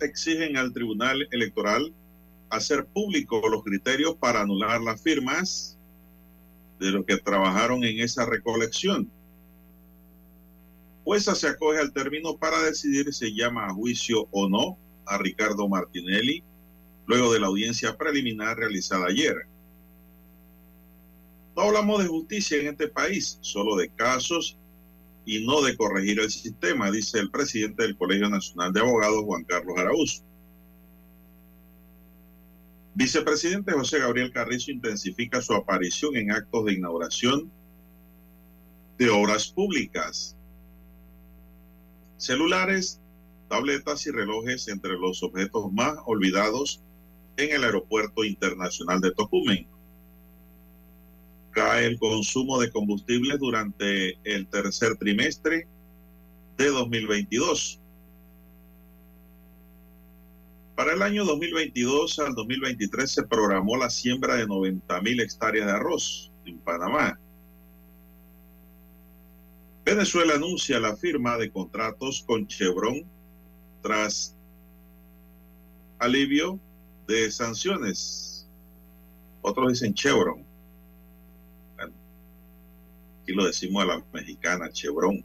Exigen al Tribunal Electoral hacer público los criterios para anular las firmas de los que trabajaron en esa recolección. Jueza se acoge al término para decidir si llama a juicio o no a Ricardo Martinelli luego de la audiencia preliminar realizada ayer. No hablamos de justicia en este país, solo de casos y no de corregir el sistema, dice el presidente del Colegio Nacional de Abogados, Juan Carlos Araúz. Vicepresidente José Gabriel Carrizo intensifica su aparición en actos de inauguración de obras públicas. Celulares, tabletas y relojes entre los objetos más olvidados en el Aeropuerto Internacional de Tocumen cae el consumo de combustible durante el tercer trimestre de 2022. Para el año 2022 al 2023 se programó la siembra de 90 mil hectáreas de arroz en Panamá. Venezuela anuncia la firma de contratos con Chevron tras alivio de sanciones. Otros dicen Chevron. Aquí lo decimos a la mexicana, Chevron.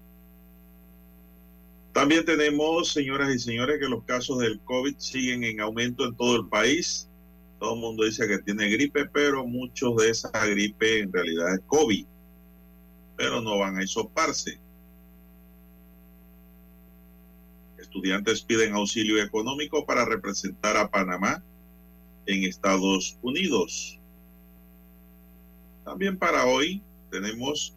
También tenemos, señoras y señores, que los casos del COVID siguen en aumento en todo el país. Todo el mundo dice que tiene gripe, pero muchos de esa gripe en realidad es COVID. Pero no van a isoparse. Estudiantes piden auxilio económico para representar a Panamá en Estados Unidos. También para hoy tenemos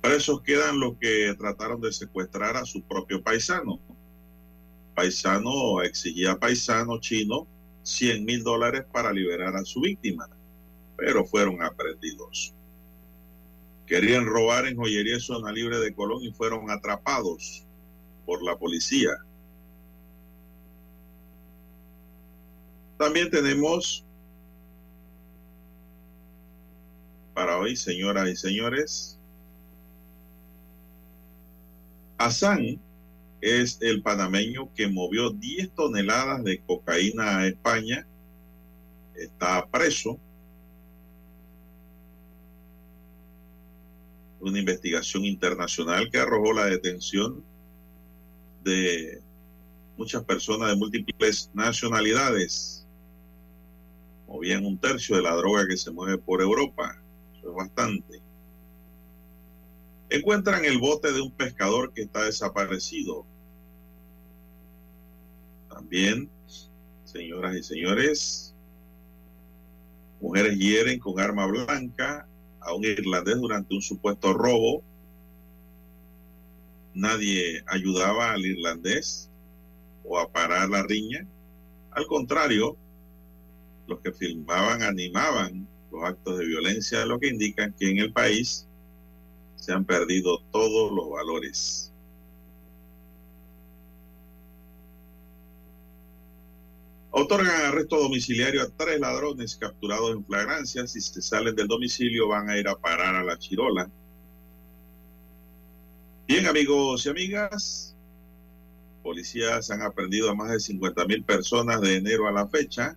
Presos quedan los que trataron de secuestrar a su propio paisano. Paisano exigía a paisano chino 100 mil dólares para liberar a su víctima, pero fueron aprendidos. Querían robar en joyería zona libre de Colón y fueron atrapados por la policía. También tenemos para hoy, señoras y señores, Hassan es el panameño que movió 10 toneladas de cocaína a España. Está preso. Una investigación internacional que arrojó la detención de muchas personas de múltiples nacionalidades. Movían un tercio de la droga que se mueve por Europa. Eso es bastante. Encuentran el bote de un pescador que está desaparecido. También, señoras y señores, mujeres hieren con arma blanca a un irlandés durante un supuesto robo. Nadie ayudaba al irlandés o a parar la riña. Al contrario, los que filmaban animaban los actos de violencia, lo que indican que en el país se han perdido todos los valores. Otorgan arresto domiciliario a tres ladrones capturados en flagrancia. Si se salen del domicilio van a ir a parar a la chirola. Bien, amigos y amigas, policías han aprendido a más de 50 mil personas de enero a la fecha.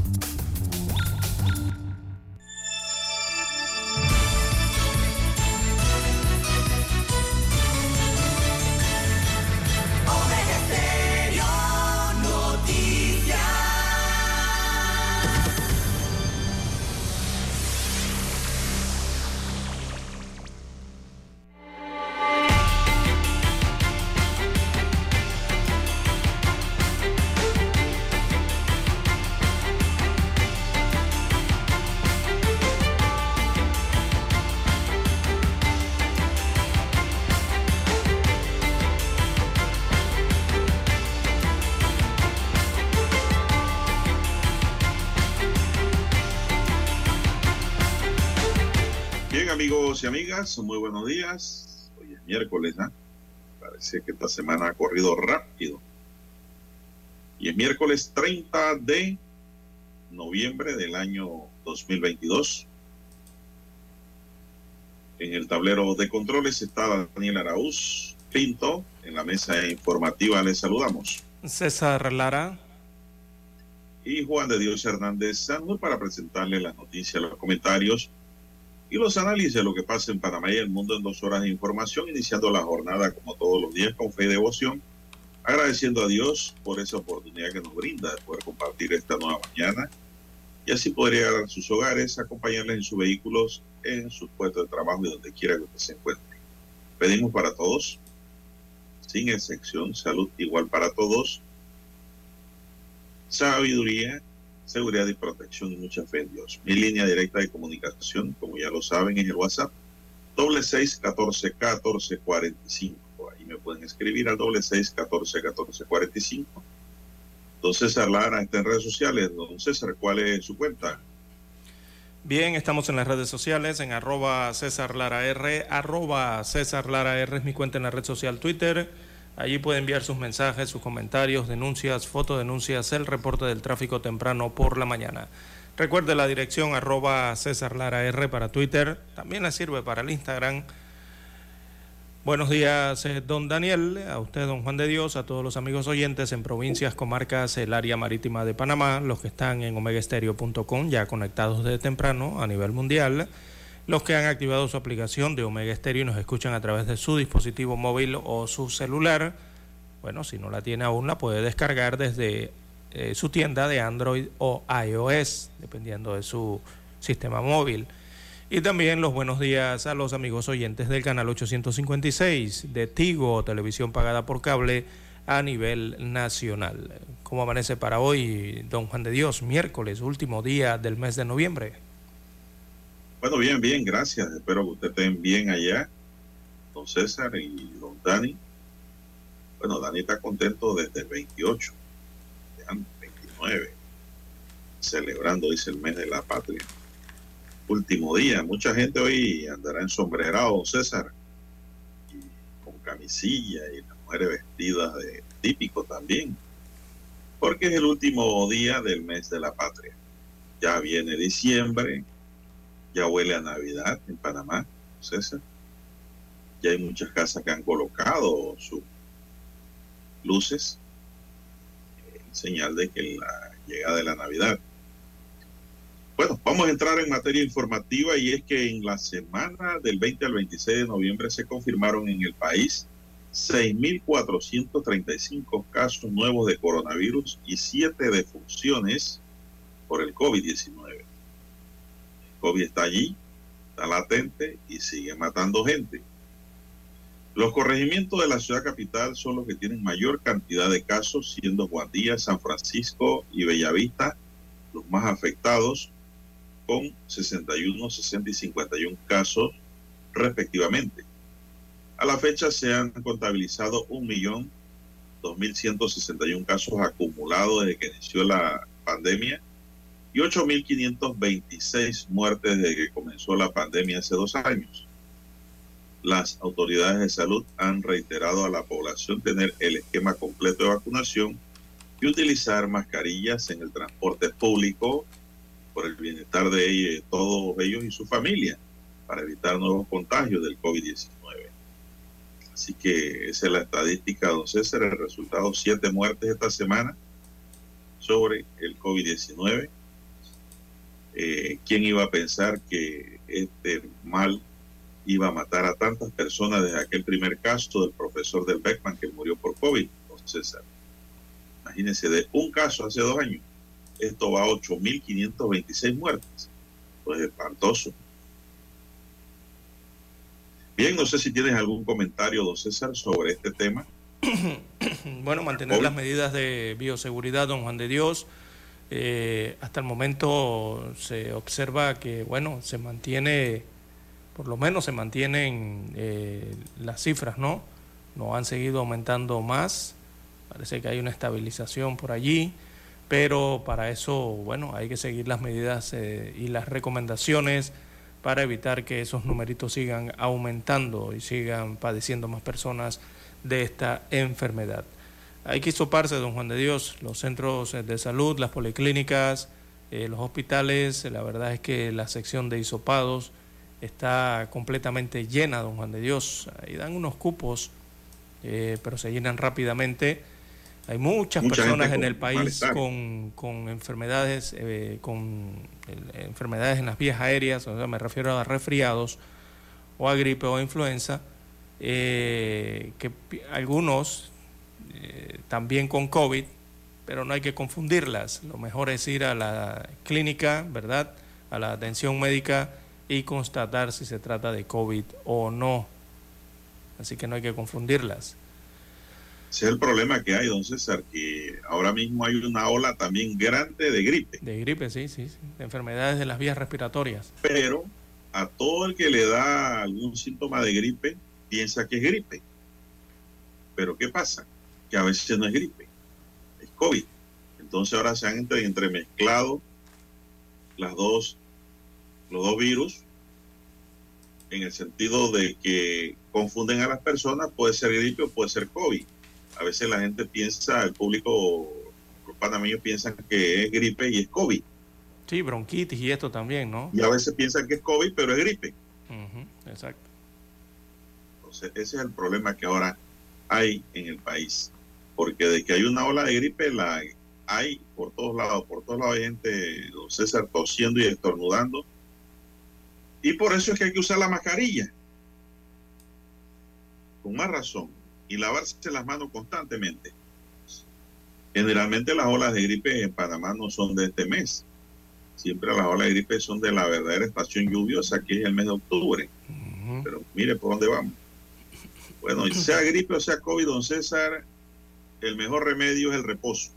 muy buenos días. Hoy es miércoles, ¿ah? Parece que esta semana ha corrido rápido. Y es miércoles 30 de noviembre del año 2022. En el tablero de controles está Daniel Araúz Pinto. En la mesa informativa les saludamos. César Lara. Y Juan de Dios Hernández Sánchez para presentarle las noticias, los comentarios y los análisis de lo que pasa en Panamá y el mundo en dos horas de información, iniciando la jornada como todos los días con fe y devoción, agradeciendo a Dios por esa oportunidad que nos brinda de poder compartir esta nueva mañana y así poder llegar a sus hogares, acompañarles en sus vehículos, en sus puestos de trabajo y donde quiera que usted se encuentre. Pedimos para todos, sin excepción, salud igual para todos, sabiduría seguridad y protección y mucha fe en Dios. Mi línea directa de comunicación, como ya lo saben, es el WhatsApp, doble seis catorce catorce cuarenta y cinco. Ahí me pueden escribir al doble seis catorce catorce cuarenta y cinco. Don César Lara está en redes sociales. Don César, ¿cuál es su cuenta? Bien, estamos en las redes sociales, en arroba César Lara R, arroba César Lara R es mi cuenta en la red social Twitter Allí puede enviar sus mensajes, sus comentarios, denuncias, fotodenuncias, el reporte del tráfico temprano por la mañana. Recuerde la dirección arroba César Lara R para Twitter, también le sirve para el Instagram. Buenos días, eh, don Daniel, a usted, don Juan de Dios, a todos los amigos oyentes en provincias, comarcas, el área marítima de Panamá, los que están en omegaestereo.com ya conectados desde temprano a nivel mundial los que han activado su aplicación de Omega Stereo y nos escuchan a través de su dispositivo móvil o su celular. Bueno, si no la tiene aún, la puede descargar desde eh, su tienda de Android o iOS, dependiendo de su sistema móvil. Y también los buenos días a los amigos oyentes del canal 856 de Tigo, televisión pagada por cable a nivel nacional. ¿Cómo amanece para hoy, don Juan de Dios, miércoles, último día del mes de noviembre? Bueno, bien, bien, gracias. Espero que ustedes estén bien allá, don César y don Dani. Bueno, Dani está contento desde el 28, 29, celebrando, dice, el mes de la patria. Último día, mucha gente hoy andará ensombrerado, don César, con camisilla y las mujeres vestidas de típico también, porque es el último día del mes de la patria. Ya viene diciembre, ya huele a Navidad en Panamá, César. Ya hay muchas casas que han colocado sus luces en señal de que la llegada de la Navidad. Bueno, vamos a entrar en materia informativa y es que en la semana del 20 al 26 de noviembre se confirmaron en el país 6.435 casos nuevos de coronavirus y 7 defunciones por el COVID-19. COVID está allí, está latente y sigue matando gente. Los corregimientos de la ciudad capital son los que tienen mayor cantidad de casos, siendo Guadilla, San Francisco y Bellavista los más afectados, con 61, 60 y 51 casos respectivamente. A la fecha se han contabilizado 1.2161 casos acumulados desde que inició la pandemia y 8.526 muertes desde que comenzó la pandemia hace dos años. Las autoridades de salud han reiterado a la población tener el esquema completo de vacunación y utilizar mascarillas en el transporte público por el bienestar de, todos ellos y su familia para evitar nuevos contagios del COVID-19. Así que esa es la estadística, don César. El resultado, siete muertes esta semana sobre el COVID-19. Eh, ¿Quién iba a pensar que este mal iba a matar a tantas personas desde aquel primer caso del profesor del Beckman que murió por COVID, don César? Imagínense, de un caso hace dos años, esto va a 8.526 muertes. Pues espantoso. Bien, no sé si tienes algún comentario, don César, sobre este tema. bueno, mantener las medidas de bioseguridad, don Juan de Dios. Eh, hasta el momento se observa que, bueno, se mantiene, por lo menos se mantienen eh, las cifras, ¿no? No han seguido aumentando más. Parece que hay una estabilización por allí, pero para eso, bueno, hay que seguir las medidas eh, y las recomendaciones para evitar que esos numeritos sigan aumentando y sigan padeciendo más personas de esta enfermedad. Hay que hisoparse, don Juan de Dios, los centros de salud, las policlínicas, eh, los hospitales. La verdad es que la sección de hisopados está completamente llena, don Juan de Dios. Ahí dan unos cupos, eh, pero se llenan rápidamente. Hay muchas personas en el país con, con, enfermedades, eh, con enfermedades en las vías aéreas, o sea, me refiero a resfriados o a gripe o a influenza, eh, que algunos eh, también con COVID, pero no hay que confundirlas. Lo mejor es ir a la clínica, ¿verdad? A la atención médica y constatar si se trata de COVID o no. Así que no hay que confundirlas. Ese es el problema que hay, don César, que ahora mismo hay una ola también grande de gripe. De gripe, sí, sí, sí. De enfermedades de las vías respiratorias. Pero a todo el que le da algún síntoma de gripe, piensa que es gripe. Pero ¿qué pasa? Que a veces no es gripe, es COVID. Entonces ahora se han entremezclado las dos, los dos virus en el sentido de que confunden a las personas, puede ser gripe o puede ser COVID a veces la gente piensa, el público, los panameños piensan que es gripe y es COVID. Sí, bronquitis y esto también, ¿no? Y a veces piensan que es COVID, pero es gripe. exacto. Entonces, ese es el problema que ahora hay en el país. Porque de que hay una ola de gripe, la hay por todos lados. Por todos lados hay gente, don César, tosiendo y estornudando. Y por eso es que hay que usar la mascarilla. Con más razón y lavarse las manos constantemente. Generalmente las olas de gripe en Panamá no son de este mes. Siempre las olas de gripe son de la verdadera estación lluviosa, que es el mes de octubre. Pero mire por dónde vamos. Bueno, sea gripe o sea COVID, don César, el mejor remedio es el reposo.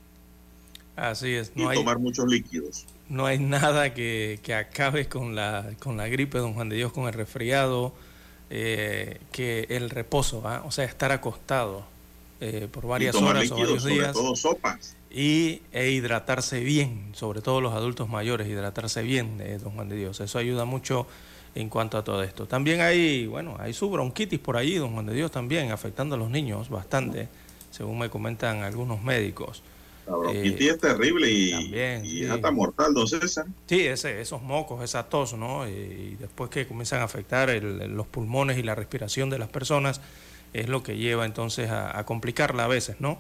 Así es. No y tomar muchos líquidos. No hay nada que, que acabe con la, con la gripe, don Juan de Dios, con el resfriado eh, que el reposo, o sea, estar acostado eh, por varias horas o varios días. Todo sopas. Y e hidratarse bien, sobre todo los adultos mayores, hidratarse bien, eh, don Juan de Dios. Eso ayuda mucho en cuanto a todo esto. También hay, bueno, hay su bronquitis por ahí, don Juan de Dios, también afectando a los niños bastante, según me comentan algunos médicos. La bronquitis es terrible y, hasta mortal, don César. Sí, ese, esos mocos, esa tos, ¿no? Y, después que comienzan a afectar los pulmones y la respiración de las personas, es lo que lleva entonces a, complicarla a veces, ¿no?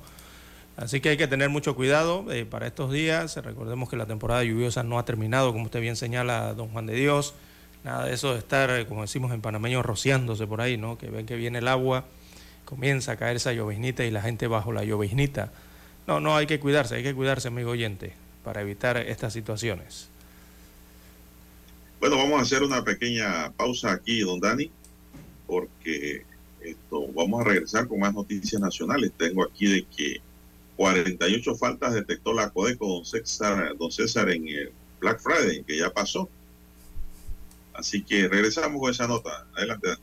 Así que hay que tener mucho cuidado eh, para estos días. Recordemos que la temporada lluviosa no ha terminado, como usted bien señala, don Juan de Dios. Nada de eso de estar, eh, como decimos en panameño, rociándose por ahí, ¿no? Que ven que viene el agua, comienza a caer esa lloviznita y la gente bajo la lloviznita no, no, hay que cuidarse, hay que cuidarse, amigo oyente, para evitar estas situaciones. Bueno, vamos a hacer una pequeña pausa aquí, don Dani, porque esto, vamos a regresar con más noticias nacionales. Tengo aquí de que 48 faltas detectó la Codeco, don César, don César en el Black Friday, que ya pasó. Así que regresamos con esa nota. Adelante, Dani.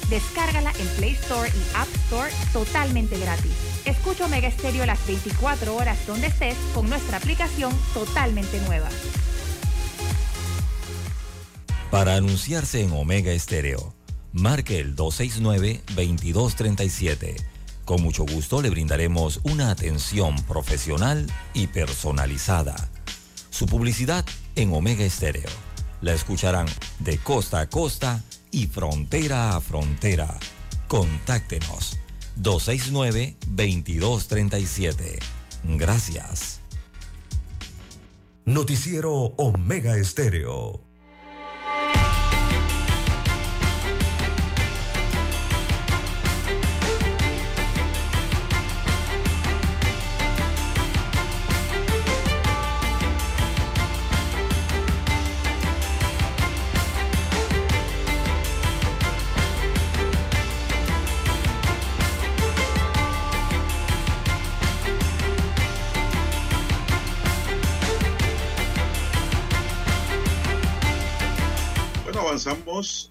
Descárgala en Play Store y App Store totalmente gratis. Escucha Omega Stereo las 24 horas donde estés con nuestra aplicación totalmente nueva. Para anunciarse en Omega Estéreo, marque el 269-2237. Con mucho gusto le brindaremos una atención profesional y personalizada. Su publicidad en Omega Estéreo. La escucharán de costa a costa y frontera a frontera. Contáctenos 269-2237. Gracias. Noticiero Omega Estéreo.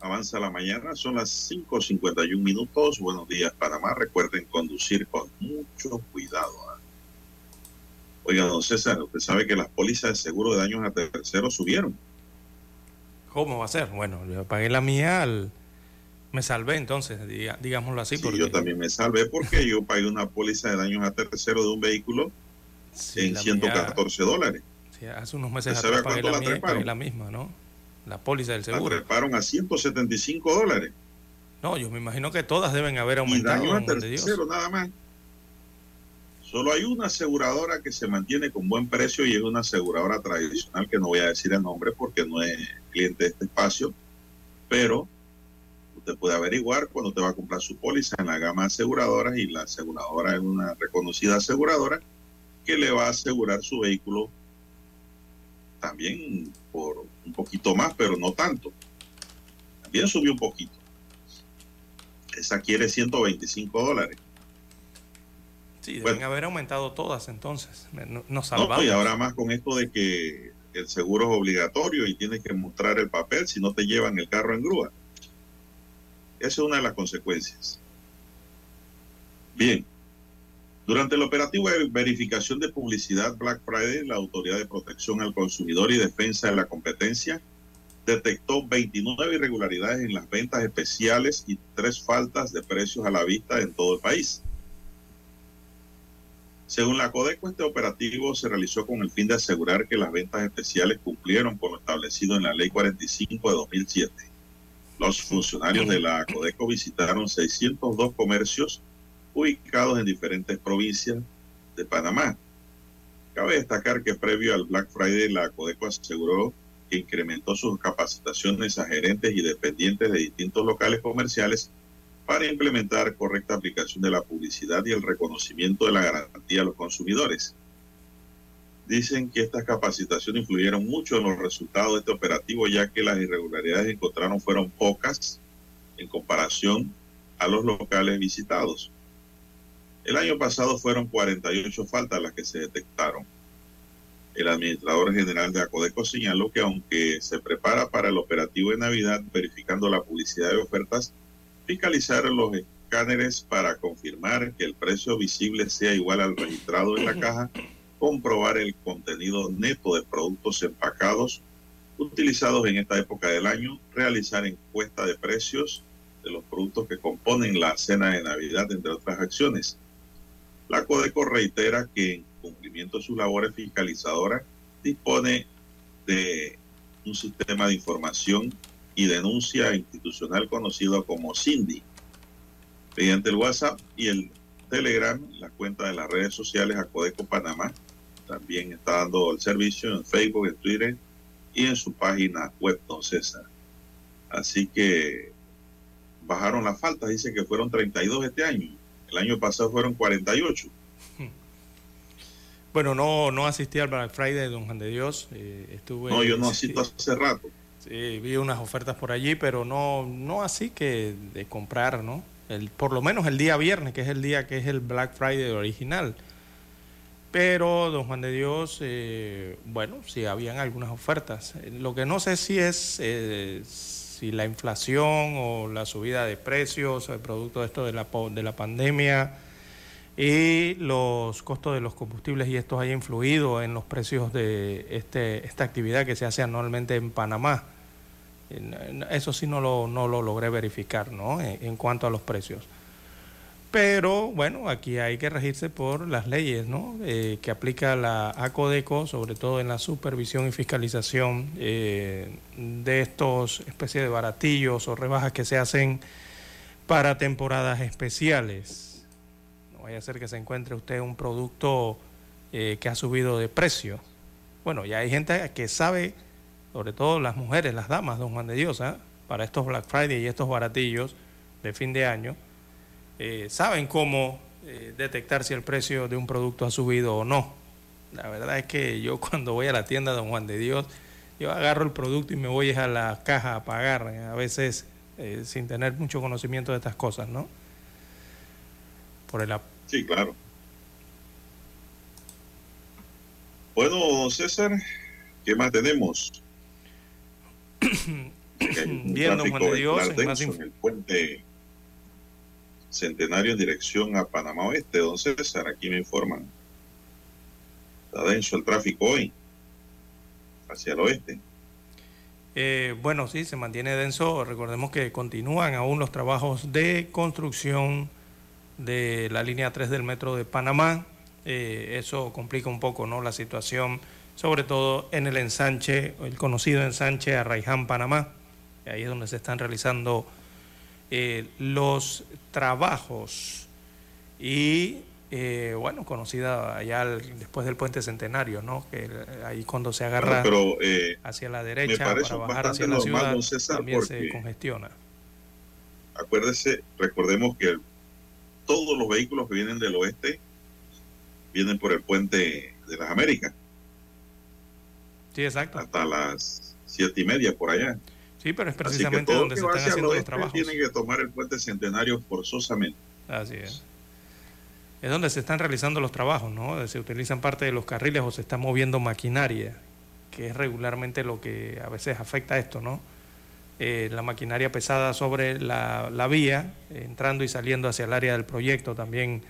Avanza la mañana, son las 5.51 minutos. Buenos días, Panamá. Recuerden conducir con mucho cuidado. ¿ah? Oiga, don César, usted sabe que las pólizas de seguro de daños a terceros subieron. ¿Cómo va a ser? Bueno, yo pagué la mía al... Me salvé entonces, diga- digámoslo así. Sí, porque yo también me salvé porque yo pagué una póliza de daños a terceros de un vehículo sí, en la 114 dólares. sí, hace unos meses ¿Usted sabe atrás pagué cuánto la mía pagué la misma, ¿no? La póliza del La seguro. treparon a 175 dólares. No, yo me imagino que todas deben haber Y aumentado, amor de Dios. nada más. Solo hay una aseguradora que se mantiene con buen precio y es una aseguradora tradicional que no voy a decir el nombre porque no es cliente de este espacio, pero usted puede averiguar cuando te va a comprar su póliza en la gama de aseguradoras y la aseguradora es una reconocida aseguradora que le va a asegurar su vehículo también por un poquito más, pero no tanto. También subió un poquito. Esa quiere 125 dólares. Sí, deben Bueno. haber aumentado todas entonces. No- Nos No, salvamos. y ahora más con esto de que el seguro es obligatorio y tienes que mostrar el papel si no te llevan el carro en grúa. Esa es una de las consecuencias. Bien. Durante el operativo de verificación de publicidad Black Friday, la Autoridad de Protección al Consumidor y Defensa de la Competencia detectó 29 irregularidades en las ventas especiales y tres faltas de precios a la vista en todo el país. Según la Codeco, este operativo se realizó con el fin de asegurar que las ventas especiales cumplieron con lo establecido en la Ley 45 de 2007. Los funcionarios de la Codeco visitaron 602 comercios ubicados en diferentes provincias de Panamá. Cabe destacar que previo al Black Friday, la Codeco aseguró que incrementó sus capacitaciones a gerentes y dependientes de distintos locales comerciales para implementar correcta aplicación de la publicidad y el reconocimiento de la garantía a los consumidores. Dicen que estas capacitaciones influyeron mucho en los resultados de este operativo, ya que las irregularidades que encontraron fueron pocas en comparación a los locales visitados. El año pasado fueron 48 faltas las que se detectaron. El administrador general de Acodeco señaló que aunque se prepara para el operativo de Navidad verificando la publicidad de ofertas, fiscalizar los escáneres para confirmar que el precio visible sea igual al registrado en la caja, comprobar el contenido neto de productos empacados utilizados en esta época del año, realizar encuesta de precios de los productos que componen la cena de Navidad, entre otras acciones. La Codeco reitera que en cumplimiento de sus labores fiscalizadoras dispone de un sistema de información y denuncia institucional conocido como CINDI. Mediante el WhatsApp y el Telegram, la cuenta de las redes sociales a Codeco Panamá también está dando el servicio en Facebook, en Twitter y en su página web, don César. Así que bajaron las faltas, dice que fueron 32 este año. El año pasado fueron 48. Bueno, no, no asistí al Black Friday, don Juan de Dios. Eh, estuve, no, yo no asisto hace rato. Sí, vi unas ofertas por allí, pero no, no así que de comprar, ¿no? El, por lo menos el día viernes, que es el día que es el Black Friday original. Pero, don Juan de Dios, eh, bueno, sí habían algunas ofertas. Lo que no sé si es eh, si la inflación o la subida de precios, el producto de esto de la, de la pandemia y los costos de los combustibles y esto haya influido en los precios de este, esta actividad que se hace anualmente en Panamá. Eso sí no lo, no lo logré verificar ¿no? en, cuanto a los precios. Pero bueno, aquí hay que regirse por las leyes ¿no? Eh, que aplica la ACODECO, sobre todo en la supervisión y fiscalización eh, de estos especies de baratillos o rebajas que se hacen para temporadas especiales vaya a ser que se encuentre usted un producto eh, que ha subido de precio. Bueno, ya hay gente que sabe, sobre todo las mujeres, las damas, don Juan de Dios, ¿ah? para estos Black Friday y estos baratillos de fin de año, eh, saben cómo eh, detectar si el precio de un producto ha subido o no. La verdad es que yo cuando voy a la tienda, don Juan de Dios, yo agarro el producto y me voy a la caja a pagar, a veces sin tener mucho conocimiento de estas cosas, ¿no? por el Sí, claro. Bueno, César, ¿qué más tenemos? Bien, don Juan de Dios, en el puente Centenario en dirección a Panamá Oeste, don César, aquí me informan. Está denso el tráfico hoy, hacia el oeste. Eh, bueno, sí, se mantiene denso. Recordemos que continúan aún los trabajos de construcción de la línea 3 del metro de Panamá. Eh, eso complica un poco ¿no? la situación, sobre todo en el ensanche, el conocido ensanche Arraiján, Panamá. Ahí es donde se están realizando eh, los trabajos. Y eh, bueno, conocida allá después del puente centenario, ¿no? Que ahí cuando se agarra hacia la derecha para bajar hacia la ciudad, también se congestiona. Acuérdese, recordemos que el todos los vehículos que vienen del oeste vienen por el puente de las Américas. Sí, exacto. Hasta las siete y media por allá. Sí, pero es precisamente donde se están haciendo los trabajos. Tienen que tomar el puente centenario forzosamente. Así es. Es donde se están realizando los trabajos, ¿no? Se utilizan parte de los carriles o se está moviendo maquinaria, que es regularmente lo que a veces afecta a esto, ¿no? Eh, la maquinaria pesada sobre la, vía, entrando y saliendo hacia el área del proyecto, también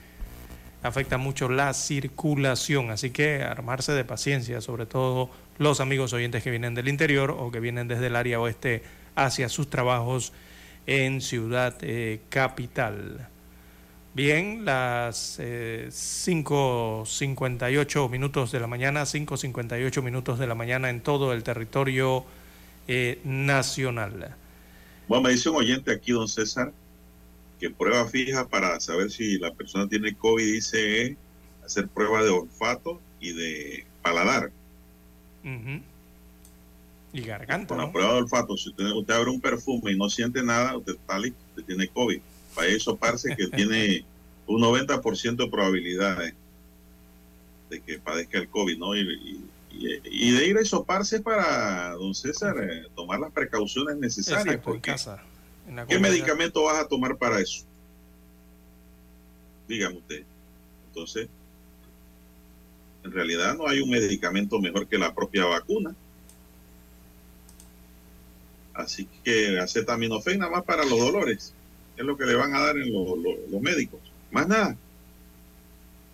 afecta mucho la circulación. Así que armarse de paciencia, sobre todo los amigos oyentes que vienen del interior o que vienen desde el área oeste hacia sus trabajos en Ciudad eh, Capital. Bien, las 5.58 eh, minutos de la mañana, 5.58 minutos de la mañana en todo el territorio eh, nacional. Bueno, me dice un oyente aquí, don César, que prueba fija para saber si la persona tiene COVID dice hacer prueba de olfato y de paladar. Y garganta. Con la prueba de olfato, si usted, usted, abre un perfume y no siente nada, usted está listo, usted tiene COVID. Para eso parece que tiene un 90% de probabilidades de que padezca el COVID, ¿no? y, y, de ir a soparse para, don César, eh, tomar las precauciones necesarias. porque, ¿Qué medicamento vas a tomar para eso? Dígame usted. Entonces, En realidad no hay un medicamento mejor que la propia vacuna. Así que acetaminofén nada más para los dolores. Es lo que le van a dar en los médicos. Más nada.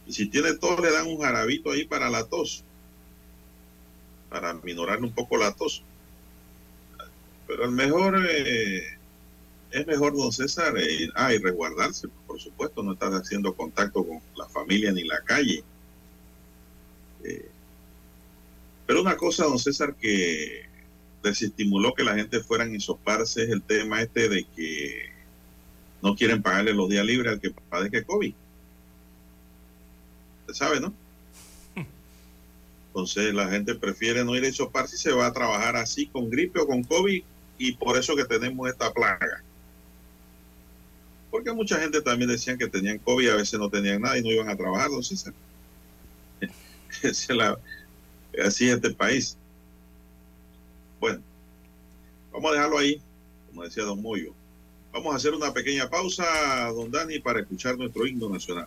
Y si tiene tos, le dan un jarabito ahí para la tos. Para minorar un poco la tos. Pero el mejor, eh, es mejor, don César, eh, ah, y resguardarse, por supuesto, no estar haciendo contacto con la familia ni la calle. Eh, pero una cosa, don César, que desestimuló que la gente fuera a insoparse es el tema este de que no quieren pagarle los días libres al que padezca COVID. Usted sabe, ¿no? Entonces la gente prefiere no ir a isoparse y se va a trabajar así con gripe o con COVID y por eso que tenemos esta plaga. Porque mucha gente también decían que tenían COVID y a veces no tenían nada y no iban a trabajar, don César. es la, es este país. Bueno, vamos a dejarlo ahí, como decía don Moyo. Vamos a hacer una pequeña pausa, don Dani, para escuchar nuestro himno nacional.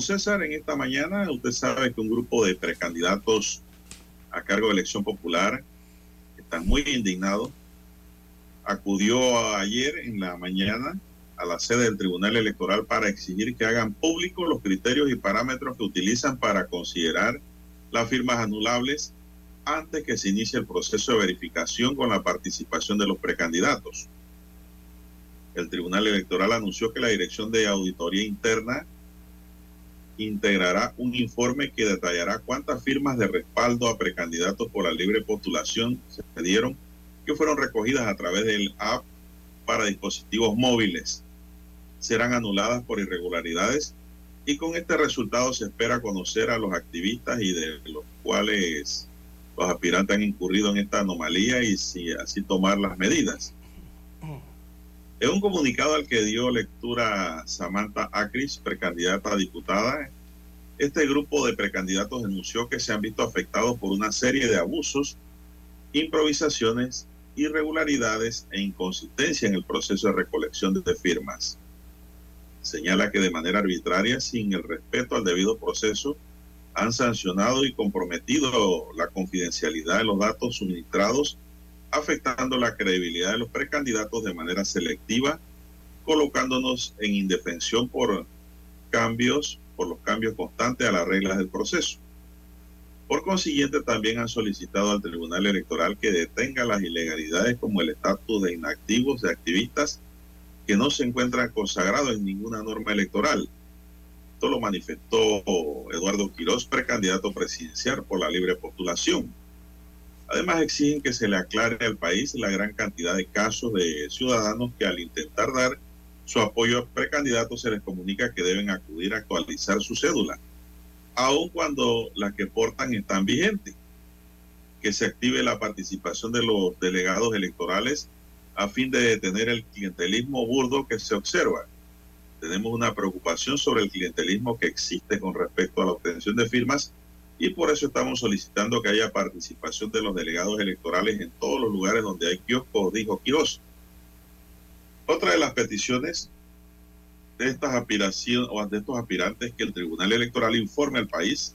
César, en esta mañana. Usted sabe que un grupo de precandidatos a cargo de elección popular están muy indignados. Acudió ayer en la mañana a la sede del Tribunal Electoral para exigir que hagan públicos los criterios y parámetros que utilizan para considerar las firmas anulables antes que se inicie el proceso de verificación con la participación de los precandidatos. El Tribunal Electoral anunció que la Dirección de Auditoría Interna integrará un informe que detallará cuántas firmas de respaldo a precandidatos por la libre postulación se dieron que fueron recogidas a través del app para dispositivos móviles. Serán anuladas por irregularidades y con este resultado se espera conocer a los activistas y de los cuales los aspirantes han incurrido en esta anomalía y si así tomar las medidas. En un comunicado al que dio lectura Samantha Acris, precandidata a diputada, este grupo de precandidatos denunció que se han visto afectados por una serie de abusos, improvisaciones, irregularidades e inconsistencia en el proceso de recolección de firmas. Señala que de manera arbitraria, sin el respeto al debido proceso, han sancionado y comprometido la confidencialidad de los datos suministrados afectando la credibilidad de los precandidatos de manera selectiva, colocándonos en indefensión por cambios, por los cambios constantes a las reglas del proceso. Por consiguiente, también han solicitado al Tribunal Electoral que detenga las ilegalidades como el estatus de inactivos de activistas que no se encuentran consagrados en ninguna norma electoral. Esto lo manifestó Eduardo Quirós, precandidato presidencial por la libre postulación. Además, exigen que se le aclare al país la gran cantidad de casos de ciudadanos que al intentar dar su apoyo a precandidatos se les comunica que deben acudir a actualizar su cédula, aun cuando las que portan están vigentes. Que se active la participación de los delegados electorales a fin de detener el clientelismo burdo que se observa. Tenemos una preocupación sobre el clientelismo que existe con respecto a la obtención de firmas y por eso estamos solicitando que haya participación de los delegados electorales en todos los lugares donde hay kioscos, dijo Quiroz. Otra de las peticiones de estas aspiraciones o de estos aspirantes que el Tribunal Electoral informe al país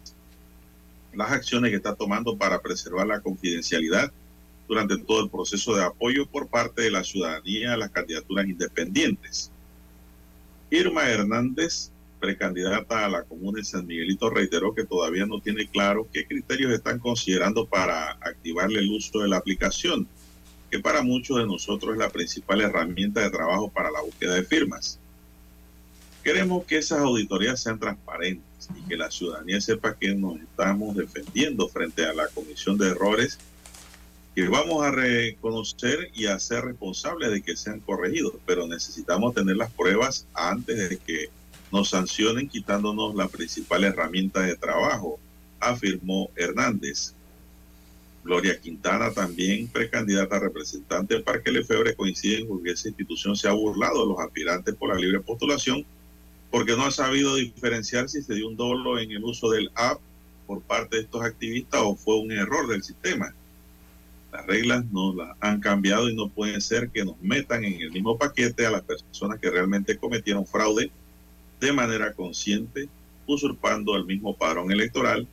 las acciones que está tomando para preservar la confidencialidad durante todo el proceso de apoyo por parte de la ciudadanía a las candidaturas independientes. Irma Hernández precandidata a la comuna de San Miguelito, reiteró que todavía no tiene claro qué criterios están considerando para activarle el uso de la aplicación, que para muchos de nosotros es la principal herramienta de trabajo para la búsqueda de firmas. Queremos que esas auditorías sean transparentes y que la ciudadanía sepa que nos estamos defendiendo frente a la comisión de errores que vamos a reconocer y a ser responsables de que sean corregidos, pero necesitamos tener las pruebas antes de que nos sancionen quitándonos la principal herramienta de trabajo, afirmó Hernández. Gloria Quintana, también precandidata a representante del Parque Lefebre, coincide en que esa institución se ha burlado de los aspirantes por la libre postulación porque no ha sabido diferenciar si se dio un dolo en el uso del app por parte de estos activistas o fue un error del sistema. Las reglas no las han cambiado y no puede ser que nos metan en el mismo paquete a las personas que realmente cometieron fraude de manera consciente, usurpando el mismo padrón electoral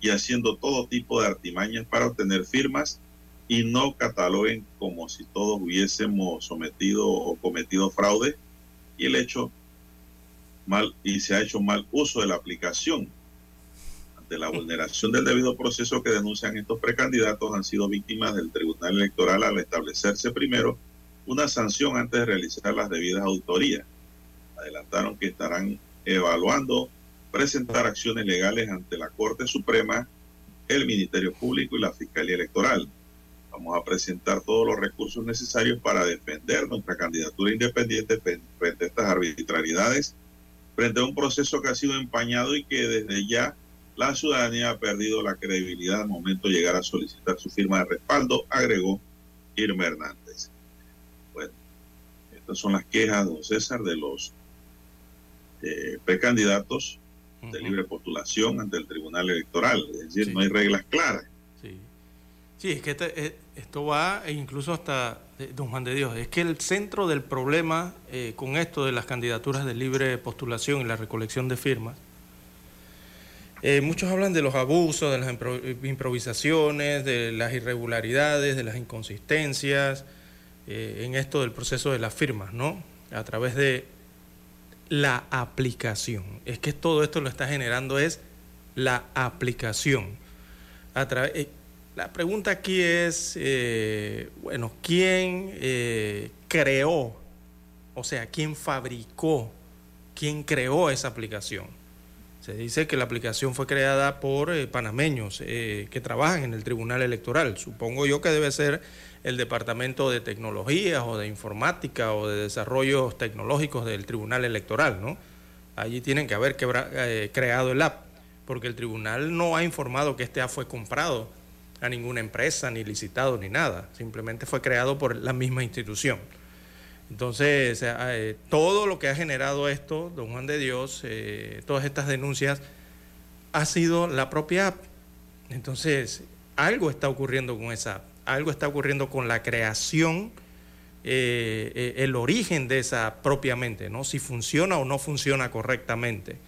y haciendo todo tipo de artimañas para obtener firmas y no cataloguen como si todos hubiésemos sometido o cometido fraude y el hecho mal y se ha hecho mal uso de la aplicación. Ante la vulneración del debido proceso que denuncian estos precandidatos han sido víctimas del Tribunal Electoral al establecerse primero una sanción antes de realizar las debidas auditorías adelantaron que estarán evaluando presentar acciones legales ante la Corte Suprema, el Ministerio Público y la Fiscalía Electoral. Vamos a presentar todos los recursos necesarios para defender nuestra candidatura independiente frente a estas arbitrariedades, frente a un proceso que ha sido empañado y que desde ya la ciudadanía ha perdido la credibilidad al momento de llegar a solicitar su firma de respaldo, agregó Irma Hernández. Bueno, estas son las quejas, don César, de los eh, precandidatos de libre postulación ante el Tribunal Electoral. Es decir, no hay reglas claras. Sí, sí es que este, eh, esto va e incluso hasta don Juan de Dios, es que el centro del problema con esto de las candidaturas de libre postulación y la recolección de firmas eh, muchos hablan de los abusos, de las improvisaciones, de las irregularidades, de las inconsistencias eh, en esto del proceso de las firmas, ¿no? A través de la aplicación. Es que todo esto lo está generando es la aplicación. Eh, la pregunta aquí es, bueno, ¿quién creó? O sea, ¿quién fabricó? ¿Quién creó esa aplicación? Se dice que la aplicación fue creada por eh, panameños eh, que trabajan en el Tribunal Electoral. Supongo yo que debe ser el Departamento de Tecnologías o de Informática o de Desarrollos Tecnológicos del Tribunal Electoral, ¿no? Allí tienen que haber eh, creado el app, porque el tribunal no ha informado que este app fue comprado a ninguna empresa, ni licitado, ni nada. Simplemente fue creado por la misma institución. Entonces, eh, todo lo que ha generado esto, don Juan de Dios, eh, todas estas denuncias, ha sido la propia app. Entonces, algo está ocurriendo con esa app, algo está ocurriendo con la creación, eh, el origen de esa propiamente, ¿no? Si funciona o no funciona correctamente,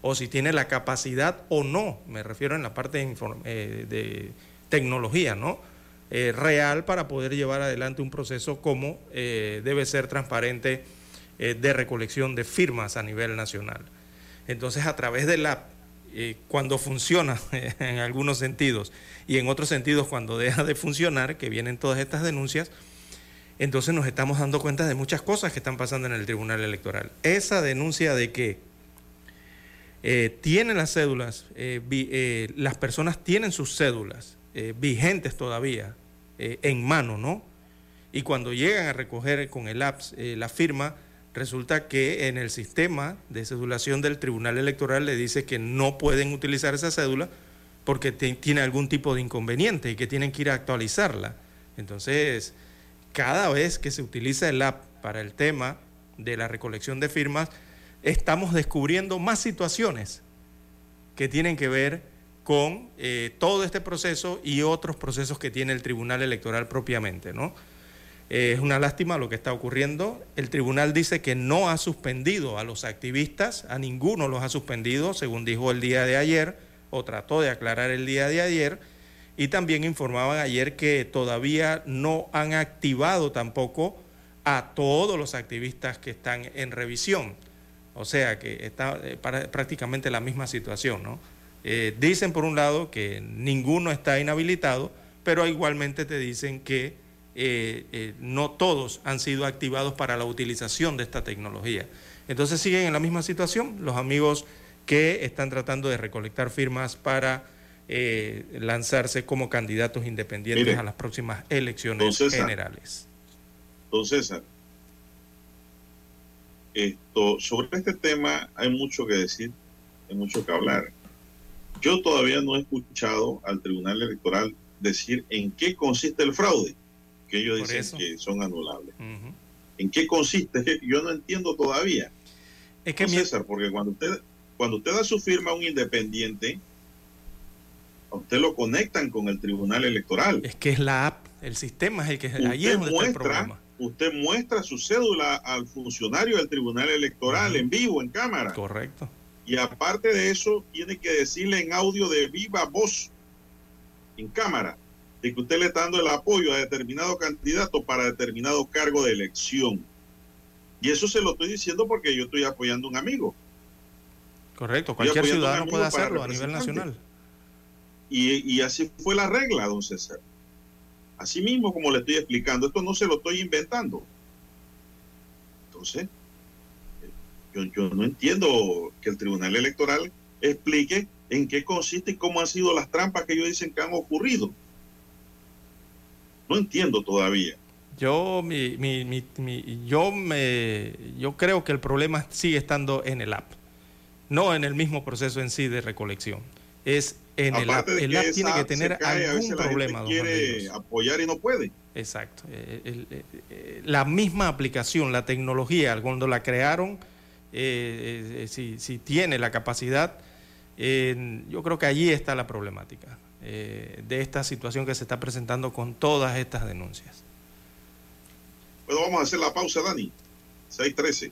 o si tiene la capacidad o no, me refiero en la parte de, de tecnología, ¿no? Eh, real para poder llevar adelante un proceso como eh, debe ser transparente eh, de recolección de firmas a nivel nacional. Entonces, a través de la, cuando funciona en algunos sentidos y en otros sentidos cuando deja de funcionar, que vienen todas estas denuncias, entonces nos estamos dando cuenta de muchas cosas que están pasando en el Tribunal Electoral. Esa denuncia de que tienen las cédulas, las personas tienen sus cédulas, eh, vigentes todavía eh, en mano, ¿no? Y cuando llegan a recoger con el apps eh, la firma, resulta que en el sistema de cedulación del Tribunal Electoral le dice que no pueden utilizar esa cédula porque tiene algún tipo de inconveniente y que tienen que ir a actualizarla. Entonces, cada vez que se utiliza el app para el tema de la recolección de firmas, estamos descubriendo más situaciones que tienen que ver con eh, todo este proceso y otros procesos que tiene el Tribunal Electoral propiamente, ¿no? Eh, es una lástima lo que está ocurriendo. El tribunal dice que no ha suspendido a los activistas, a ninguno los ha suspendido, según dijo el día de ayer, o trató de aclarar el día de ayer, y también informaban ayer que todavía no han activado tampoco a todos los activistas que están en revisión. O sea que está eh, prácticamente la misma situación, ¿no? Eh, dicen por un lado que ninguno está inhabilitado, pero igualmente te dicen que eh, eh, no todos han sido activados para la utilización de esta tecnología. Entonces siguen en la misma situación los amigos que están tratando de recolectar firmas para lanzarse como candidatos independientes a las próximas elecciones generales. Don César, esto, sobre este tema hay mucho que decir, hay mucho que hablar. Yo todavía no he escuchado al Tribunal Electoral decir en qué consiste el fraude, que ellos dicen que son anulables. ¿En qué consiste? yo no entiendo todavía. Es que César, porque cuando usted, cuando usted da su firma a un independiente, a usted lo conectan con el Tribunal Electoral. Es que es la app, el sistema es el que usted muestra, Usted muestra su cédula al funcionario del Tribunal Electoral en vivo, en cámara. Correcto. Y aparte de eso, tiene que decirle en audio de viva voz, en cámara, de que usted le está dando el apoyo a determinado candidato para determinado cargo de elección. Y eso se lo estoy diciendo porque yo estoy apoyando a un amigo. Correcto, cualquier ciudadano puede hacerlo a nivel nacional. Y, y así fue la regla, don César. Así mismo como le estoy explicando, esto no se lo estoy inventando. Entonces, yo, no entiendo que el Tribunal Electoral explique en qué consiste y cómo han sido las trampas que ellos dicen que han ocurrido. No entiendo todavía. Yo, mi, mi, mi, yo, me, yo creo que el problema sigue estando en el app, no en el mismo proceso en sí de recolección. Es en el app. El app tiene que tener algún problema. quiere apoyar y no puede. Exacto. Eh, eh, la misma aplicación, la tecnología, cuando la crearon, eh, eh, si, si, tiene la capacidad, yo creo que allí está la problemática eh, de esta situación que se está presentando con todas estas denuncias. Bueno, vamos a hacer la pausa, Dani. 6.13.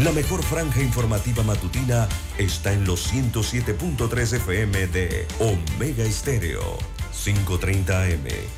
La mejor franja informativa matutina está en los 107.3 FM de Omega Estéreo. 5.30 AM.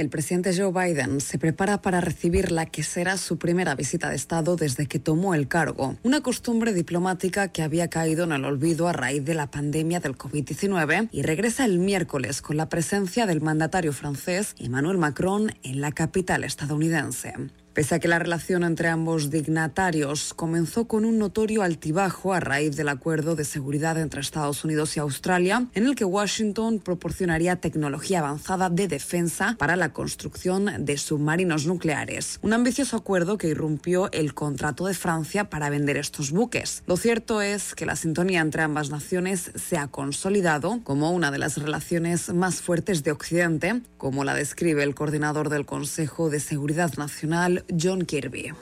El presidente Joe Biden se prepara para recibir la que será su primera visita de Estado desde que tomó el cargo, una costumbre diplomática que había caído en el olvido a raíz de la pandemia del COVID-19 y regresa el miércoles con la presencia del mandatario francés Emmanuel Macron en la capital estadounidense. Pese a que la relación entre ambos dignatarios comenzó con un notorio altibajo a raíz del acuerdo de seguridad entre Estados Unidos y Australia, en el que Washington proporcionaría tecnología avanzada de defensa para la construcción de submarinos nucleares. Un ambicioso acuerdo que irrumpió el contrato de Francia para vender estos buques. Lo cierto es que la sintonía entre ambas naciones se ha consolidado como una de las relaciones más fuertes de Occidente, como la describe el coordinador del Consejo de Seguridad Nacional, John Kirby.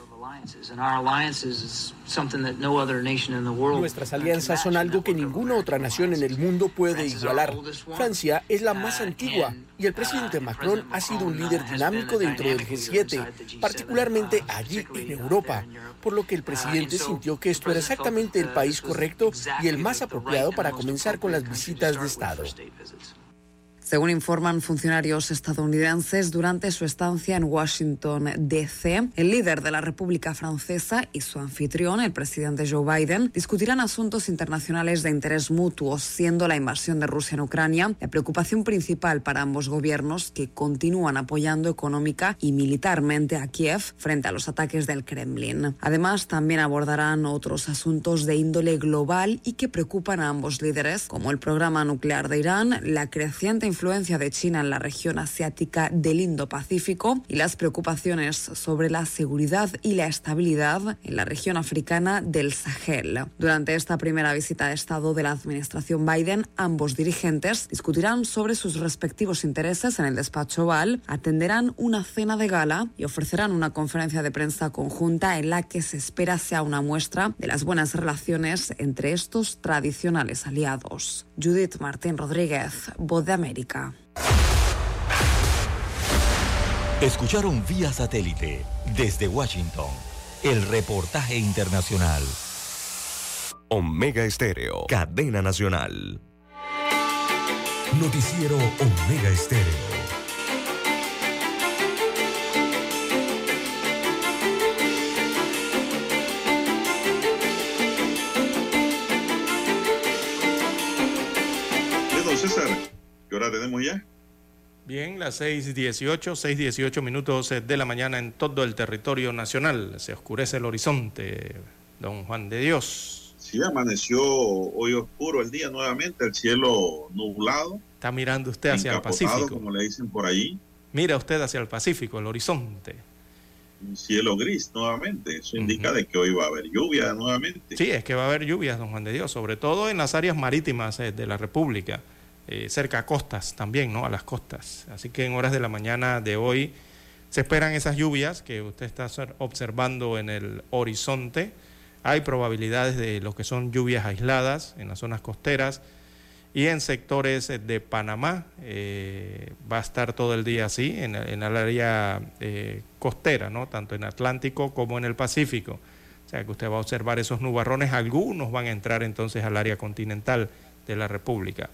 Nuestras alianzas son algo que ninguna otra nación en el mundo puede igualar. Francia es la más antigua y el presidente Macron ha sido un líder dinámico dentro del G7, particularmente allí en Europa, por lo que el presidente sintió que esto era exactamente el país correcto y el más apropiado para comenzar con las visitas de Estado. Según informan funcionarios estadounidenses, durante su estancia en Washington, D.C., el líder de la República Francesa y su anfitrión, el presidente Joe Biden, discutirán asuntos internacionales de interés mutuo, siendo la invasión de Rusia en Ucrania la preocupación principal para ambos gobiernos que continúan apoyando económica y militarmente a Kiev frente a los ataques del Kremlin. Además, también abordarán otros asuntos de índole global y que preocupan a ambos líderes, como el programa nuclear de Irán, la creciente influencia de China en la región asiática del Indo-Pacífico y las preocupaciones sobre la seguridad y la estabilidad en la región africana del Sahel. Durante esta primera visita de Estado de la administración Biden, ambos dirigentes discutirán sobre sus respectivos intereses en el despacho Oval, atenderán una cena de gala y ofrecerán una conferencia de prensa conjunta en la que se espera sea una muestra de las buenas relaciones entre estos tradicionales aliados. Judith Martín Rodríguez, Voz de América. Escucharon vía satélite desde Washington el reportaje internacional. Omega Estéreo, cadena nacional. Noticiero Omega Estéreo. Bien, las 6.18, 6.18 minutos de la mañana en todo el territorio nacional. Se oscurece el horizonte, don Juan de Dios. Sí, amaneció hoy oscuro el día nuevamente, el cielo nublado. Está mirando usted hacia el Pacífico. como le dicen por ahí. Mira usted hacia el Pacífico, el horizonte. Un cielo gris nuevamente. Eso indica de que hoy va a haber lluvia nuevamente. Sí, es que va a haber lluvias, don Juan de Dios, sobre todo en las áreas marítimas eh, de la República, eh, cerca a costas también, ¿no? A las costas. Así que en horas de la mañana de hoy se esperan esas lluvias que usted está obser- observando en el horizonte. Hay probabilidades de lo que son lluvias aisladas en las zonas costeras y en sectores de Panamá. eh, va a estar todo el día así, en, en el área eh, costera, ¿no? Tanto en Atlántico como en el Pacífico. O sea que usted va a observar esos nubarrones, algunos van a entrar entonces al área continental de la República.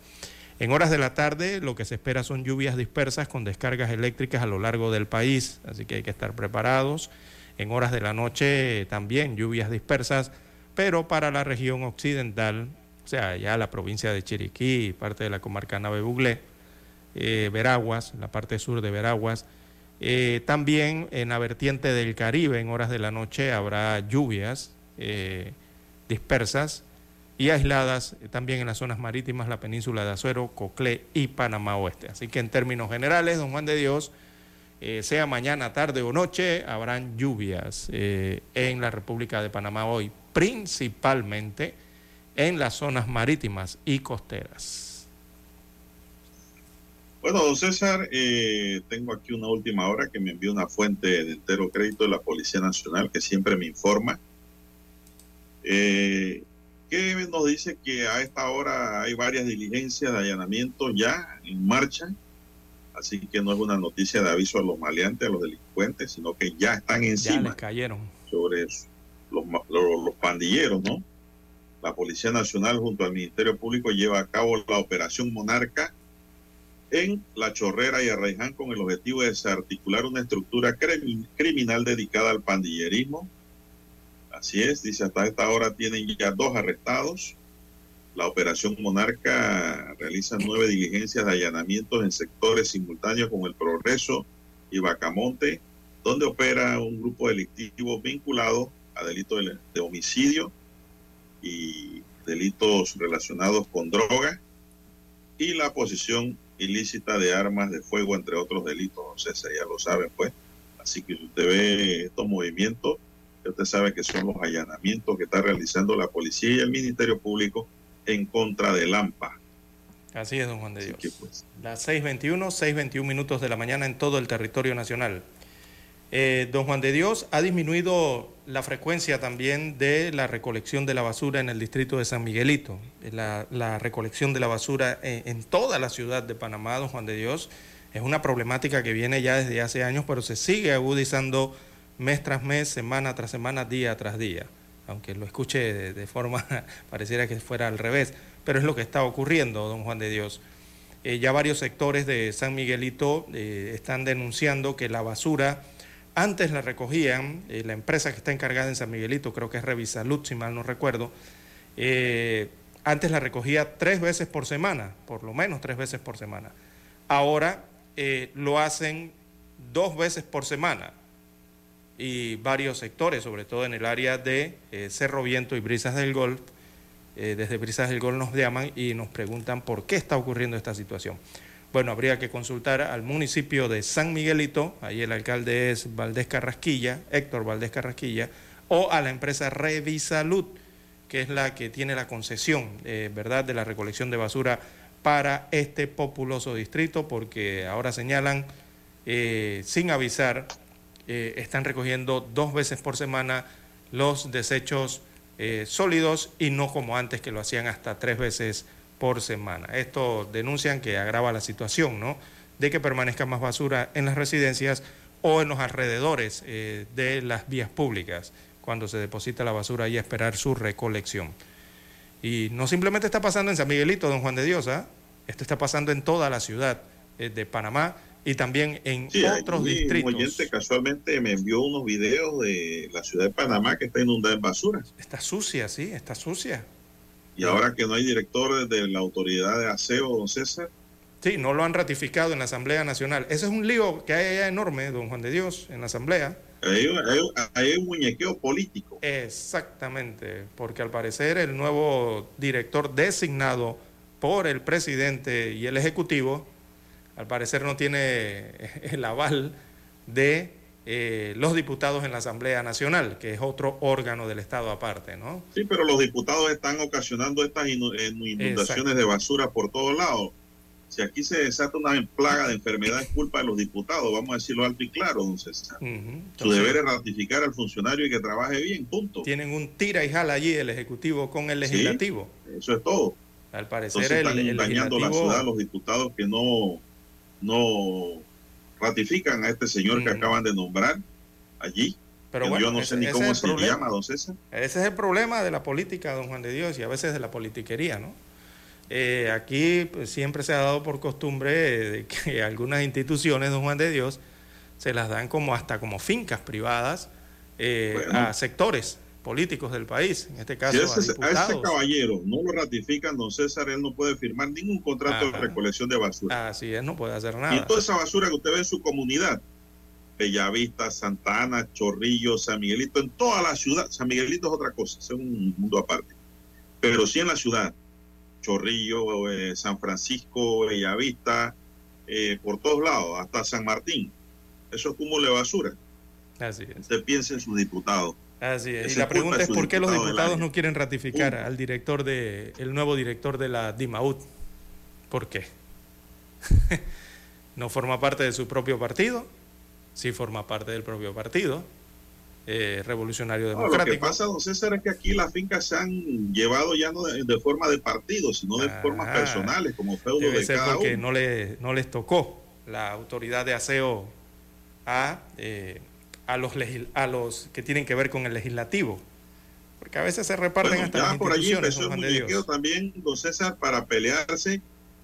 En horas de la tarde lo que se espera son lluvias dispersas con descargas eléctricas a lo largo del país, así que hay que estar preparados. En horas de la noche también lluvias dispersas, pero para la región occidental, o sea, ya la provincia de Chiriquí, parte de la comarca Nave Buglé, eh, Veraguas, la parte sur de Veraguas, Eh, también en la vertiente del Caribe, en horas de la noche, habrá lluvias eh, dispersas y aisladas eh, también en las zonas marítimas, la península de Azuero, Coclé y Panamá Oeste. Así que en términos generales, don Juan de Dios, sea mañana, tarde o noche, habrán lluvias en la República de Panamá hoy, principalmente en las zonas marítimas y costeras. Bueno, don César, eh, tengo aquí una última hora que me envió una fuente de entero crédito de la Policía Nacional que siempre me informa. Eh, que nos dice que a esta hora hay varias diligencias de allanamiento ya en marcha. Así que no es una noticia de aviso a los maleantes, a los delincuentes, sino que ya están encima. Ya les cayeron. Sobre los, los pandilleros, ¿no? La Policía Nacional junto al Ministerio Público lleva a cabo la Operación Monarca en La Chorrera y Arraiján con el objetivo de desarticular una estructura criminal dedicada al pandillerismo. Así es, dice, hasta esta hora tienen ya dos arrestados. La operación Monarca realiza nueve diligencias de allanamientos en sectores simultáneos con el Progreso y Bacamonte, donde opera un grupo delictivo vinculado a delitos de homicidio y delitos relacionados con droga y la posición ilícita de armas de fuego, entre otros delitos. No sé si ya lo saben, pues. Así que si usted ve estos movimientos, usted sabe que son los allanamientos que está realizando la policía y el Ministerio Público en contra de Lampa. Así es, don Juan de Dios. Pues, Las 6.21, 6.21 minutos de la mañana en todo el territorio nacional. Eh, don Juan de Dios, ha disminuido la frecuencia también de la recolección de la basura en el distrito de San Miguelito. La, recolección de la basura en, toda la ciudad de Panamá, don Juan de Dios, es una problemática que viene ya desde hace años, pero se sigue agudizando mes tras mes, semana tras semana, día tras día. Aunque lo escuche de, forma, pareciera que fuera al revés, pero es lo que está ocurriendo, don Juan de Dios. Eh, ya varios sectores de San Miguelito eh, están denunciando que la basura antes la recogían, eh, la empresa que está encargada en San Miguelito, creo que es Revisalud, si mal no recuerdo, antes la recogía tres veces por semana, por lo menos tres veces por semana. Ahora lo hacen dos veces por semana y varios sectores, sobre todo en el área de Cerro Viento y Brisas del Golf, desde Brisas del Golf nos llaman y nos preguntan por qué está ocurriendo esta situación. Bueno, habría que consultar al municipio de San Miguelito, ahí el alcalde es Valdés Carrasquilla, Héctor Valdés Carrasquilla, o a la empresa Revisalud, que es la que tiene la concesión, eh, ¿verdad?, de la recolección de basura para este populoso distrito, porque ahora señalan, eh, sin avisar, eh, están recogiendo dos veces por semana los desechos sólidos y no como antes que lo hacían hasta tres veces por semana. Esto denuncian que agrava la situación, ¿no? De que permanezca más basura en las residencias o en los alrededores eh, de las vías públicas cuando se deposita la basura y esperar su recolección. Y no simplemente está pasando en San Miguelito, don Juan de Dios, ¿ah? esto está pasando en toda la ciudad eh, de Panamá y también en otros distritos. Un oyente casualmente me envió unos videos de la ciudad de Panamá que está inundada en basura. Está sucia, sí, está sucia. Y ahora que no hay director de la autoridad de aseo, don César. Sí, no lo han ratificado en la Asamblea Nacional. Ese es un lío que hay allá enorme, don Juan de Dios, en la Asamblea. Hay, un muñequeo político. Exactamente, porque al parecer el nuevo director designado por el presidente y el Ejecutivo, al parecer no tiene el aval de eh, los diputados en la Asamblea Nacional, que es otro órgano del Estado aparte, ¿no? Sí, pero los diputados están ocasionando estas inundaciones de basura por todos lados. Si aquí se desata una plaga de enfermedad es culpa de los diputados, vamos a decirlo alto y claro, don César. Su deber es ratificar al funcionario y que trabaje bien, punto. Tienen un tira y jala allí el Ejecutivo con el Legislativo. eso es todo. Al parecer están dañando la ciudad los diputados que no, no ratifican a este señor que acaban de nombrar allí. Pero bueno, yo no sé ni cómo se llama, don César. Ese es el problema de la política, don Juan de Dios, y a veces de la politiquería, ¿no? Eh, aquí pues, siempre se ha dado por costumbre de que algunas instituciones, don Juan de Dios, se las dan como hasta como fincas privadas eh, a sectores políticos del país, en este caso si a, ese caballero no lo ratifican, don César, él no puede firmar ningún contrato de recolección de basura. Así es, no puede hacer nada. Y toda esa basura que usted ve en su comunidad, Bellavista, Santa Ana, Chorrillo, San Miguelito, en toda la ciudad. San Miguelito es otra cosa, es un mundo aparte. Pero sí en la ciudad, Chorrillo, eh, San Francisco, Bellavista, eh, por todos lados, hasta San Martín. Eso es cúmulo de basura. Así es. Usted piensa en sus diputados. Así es. Y la pregunta es por qué los diputados no quieren ratificar Punto. al director de el nuevo director de la DIMAUT. ¿Por qué? no forma parte de su propio partido, sí forma parte del propio partido eh, revolucionario No, lo que democrático. pasa, don César, es que aquí las fincas se han llevado ya no de, de forma de partido, sino de Ah, formas personales, como feudo Debe de ser cada porque uno. no, le, no les tocó la autoridad de aseo a, eh, a, los a los que tienen que ver con el legislativo. Porque a veces se reparten Bueno, hasta ya las por allí empezó el muñequeo también, don César, para pelearse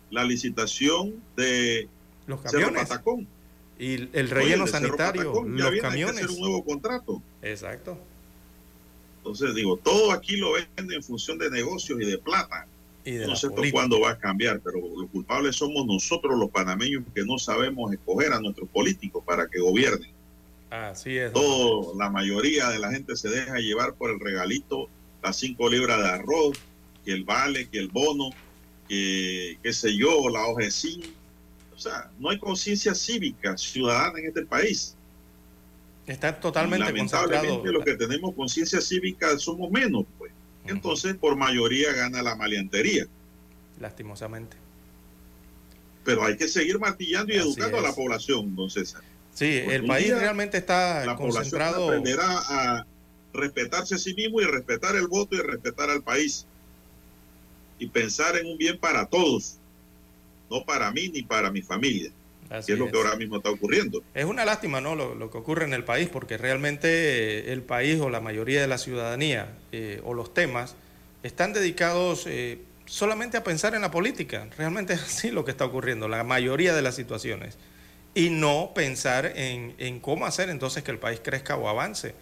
la licitación de Los camiones y el relleno sanitario, Patacón, los viene camiones. hacer un nuevo contrato. Exacto. Entonces digo, todo aquí lo venden en función de negocios y de plata. Y de no sé cuándo va a cambiar, pero los culpables somos nosotros los panameños que no sabemos escoger a nuestros políticos para que gobiernen. Así es. Todo, la mayoría de la gente se deja llevar por el regalito, las cinco libras de arroz, que el vale, que el bono, que qué sé yo, la zinc. O sea, no hay conciencia cívica ciudadana en este país. Está totalmente Lamentablemente concentrado. los que tenemos conciencia cívica somos menos, pues. Entonces, por mayoría gana la maleantería. Lastimosamente. Pero hay que seguir martillando y Así educando a la población, don César. Sí, Porque el país día realmente está La población concentrado. aprenderá a respetarse a sí mismo y respetar el voto y respetar al país. Y pensar en un bien para todos, no para mí ni para mi familia, Así que es lo que ahora mismo está ocurriendo. Es una lástima, ¿no? Lo, lo que ocurre en el país, porque realmente eh, el país o la mayoría de la ciudadanía eh, o los temas están dedicados eh, solamente a pensar en la política. Realmente es así lo que está ocurriendo, la mayoría de las situaciones. Y no pensar en, en cómo hacer entonces que el país crezca o avance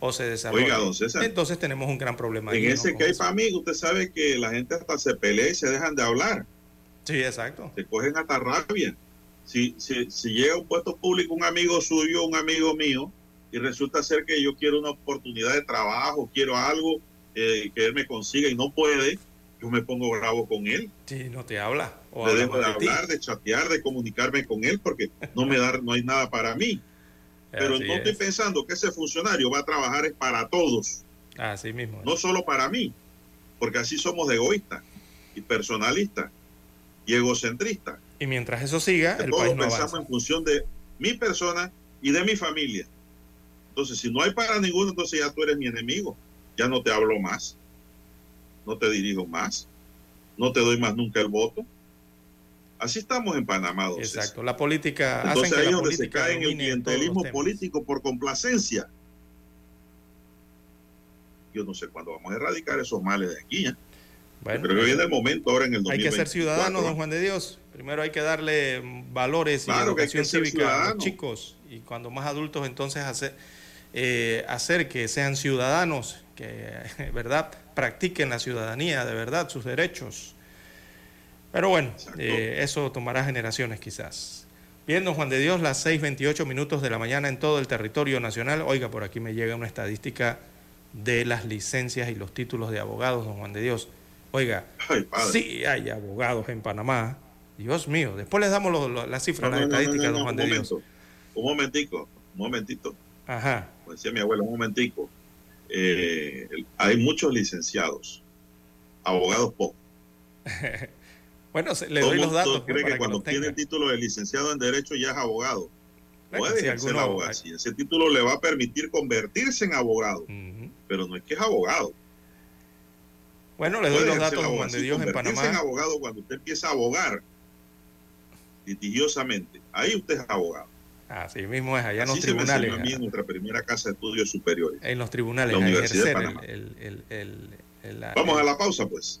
o se desarrolle. Oiga, don César. Entonces tenemos un gran problema. En ese que hay para mí, usted sabe que la gente hasta se pelea y se dejan de hablar, Sí, exacto. se cogen hasta rabia. Si, si, si llega a un puesto público un amigo suyo, un amigo mío, y resulta ser que yo quiero una oportunidad de trabajo, quiero algo eh, que él me consiga y no puede, yo me pongo bravo con él. Sí, no te habla. O le habla dejo de hablar, de chatear, de comunicarme con él porque no me da, no hay nada para mí. Pero Así no estoy es. pensando que ese funcionario va a trabajar es para todos, Así mismo. no solo para mí, porque así somos egoístas y personalistas y egocentristas. Y mientras eso siga, Que el todos país no pensamos avanza. en función de mi persona y de mi familia. Entonces, si no hay para ninguno, entonces ya tú eres mi enemigo. Ya no te hablo más, no te dirijo más, no te doy más nunca el voto. Así estamos en Panamá, César. Exacto. La política. hacen Entonces que ahí la donde se cae en el clientelismo político por complacencia. Yo no sé cuándo vamos a erradicar esos males de aquí. ¿eh? Bueno, Creo que viene el momento ahora en el hay que 2024. ser ciudadanos, don Juan de Dios. Primero hay que darle valores Claro y que hay que educación cívica a los ciudadano. chicos. Y cuando más adultos, entonces hacer, eh, hacer que sean ciudadanos, que, ¿verdad?, practiquen la ciudadanía de verdad, sus derechos. Pero bueno, eh, eso tomará generaciones quizás. Bien, don Juan de Dios, las 6.28 minutos de la mañana en todo el territorio nacional. Oiga, por aquí me llega una estadística de las licencias y los títulos de abogados, don Juan de Dios. Oiga, Ay, sí hay abogados en Panamá. Dios mío, después les damos lo- lo- las cifras, no, las no, estadísticas, no, don Juan de Dios. un momentico, un momentito. Ajá. Como decía mi abuela, un momentico. Eh, hay muchos licenciados, abogados pocos. Bueno, le doy los datos pues, cree que cuando tiene el título de licenciado en Derecho ya es abogado. Puede si la alguno- abogacía. Ese título le va a permitir convertirse en abogado, pero no es que es abogado. Bueno, le doy Puede los datos, Juan de Dios, en Panamá. en abogado cuando usted empieza a abogar litigiosamente. Ahí usted es abogado. Así mismo es, allá en los Así se me tribunales. a en nuestra primera casa de estudios superiores. En los tribunales, La a Universidad de Panamá. el, el- el- la- Vamos a la pausa, pues.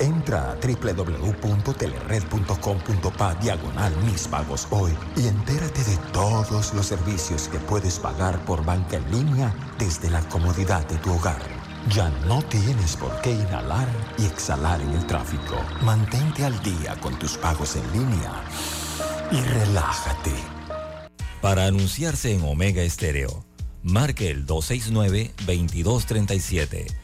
Entra a www.telered.com.pa diagonal mis pagos hoy y entérate de todos los servicios que puedes pagar por banca en línea desde la comodidad de tu hogar. Ya no tienes por qué inhalar y exhalar en el tráfico. Mantente al día con tus pagos en línea y relájate. Para anunciarse en Omega Estéreo, marque el 269-2237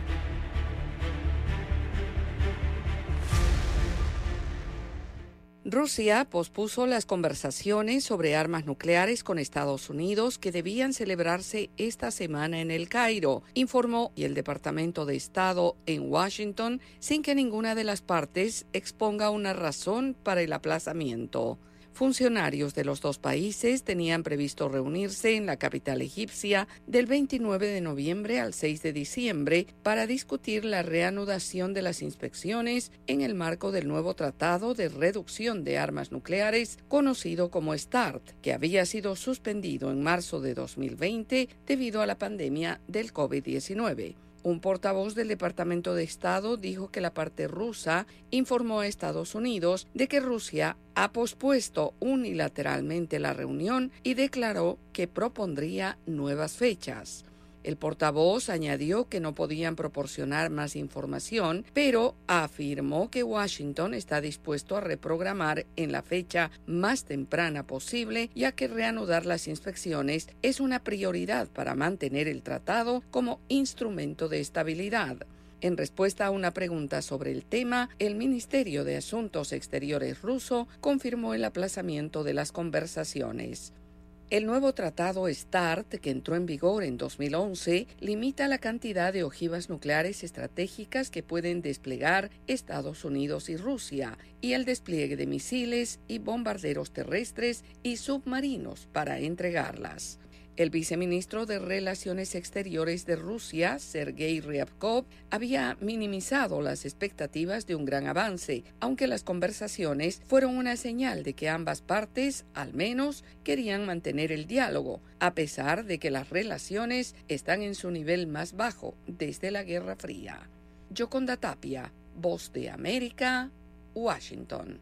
Rusia pospuso las conversaciones sobre armas nucleares con Estados Unidos que debían celebrarse esta semana en el Cairo, informó el Departamento de Estado en Washington sin que ninguna de las partes exponga una razón para el aplazamiento. Funcionarios de los dos países tenían previsto reunirse en la capital egipcia del 29 de noviembre al 6 de diciembre para discutir la reanudación de las inspecciones en el marco del nuevo Tratado de Reducción de Armas Nucleares, conocido como START, que había sido suspendido en marzo de 2020 debido a la pandemia del COVID-19. Un portavoz del Departamento de Estado dijo que la parte rusa informó a Estados Unidos de que Rusia ha pospuesto unilateralmente la reunión y declaró que propondría nuevas fechas. El portavoz añadió que no podían proporcionar más información, pero afirmó que Washington está dispuesto a reprogramar en la fecha más temprana posible, ya que reanudar las inspecciones es una prioridad para mantener el tratado como instrumento de estabilidad. En respuesta a una pregunta sobre el tema, el Ministerio de Asuntos Exteriores ruso confirmó el aplazamiento de las conversaciones. El nuevo tratado START, que entró en vigor en 2011, limita la cantidad de ojivas nucleares estratégicas que pueden desplegar Estados Unidos y Rusia y el despliegue de misiles y bombarderos terrestres y submarinos para entregarlas. El viceministro de Relaciones Exteriores de Rusia, Sergei Ryabkov, había minimizado las expectativas de un gran avance, aunque las conversaciones fueron una señal de que ambas partes, al menos, querían mantener el diálogo, a pesar de que las relaciones están en su nivel más bajo desde la Guerra Fría. Yoconda Tapia, Voz de América, Washington.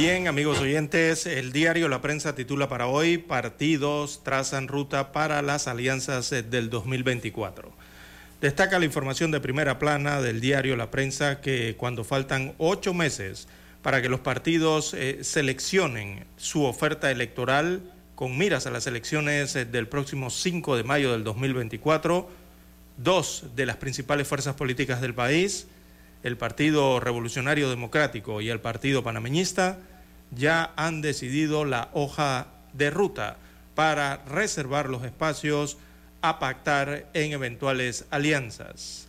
Bien, amigos oyentes, el diario La Prensa titula para hoy, partidos trazan ruta para las alianzas eh, del 2024. Destaca la información de primera plana del diario La Prensa que cuando faltan ocho meses para que los partidos eh, seleccionen su oferta electoral, con miras a las elecciones eh, del próximo 5 de mayo del 2024, dos de las principales fuerzas políticas del país, el Partido Revolucionario Democrático y el Partido Panameñista, ya han decidido la hoja de ruta para reservar los espacios a pactar en eventuales alianzas.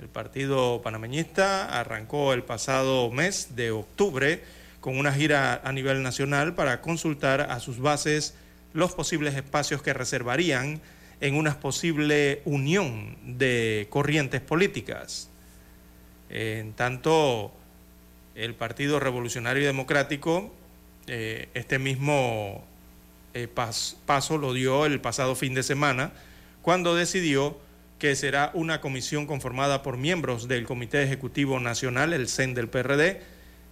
El Partido Panameñista arrancó el pasado mes de octubre con una gira a nivel nacional para consultar a sus bases los posibles espacios que reservarían en una posible unión de corrientes políticas. En tanto, el Partido Revolucionario Democrático, eh, este mismo eh, paso lo dio el pasado fin de semana, cuando decidió que será una comisión conformada por miembros del Comité Ejecutivo Nacional, el CEN del PRD,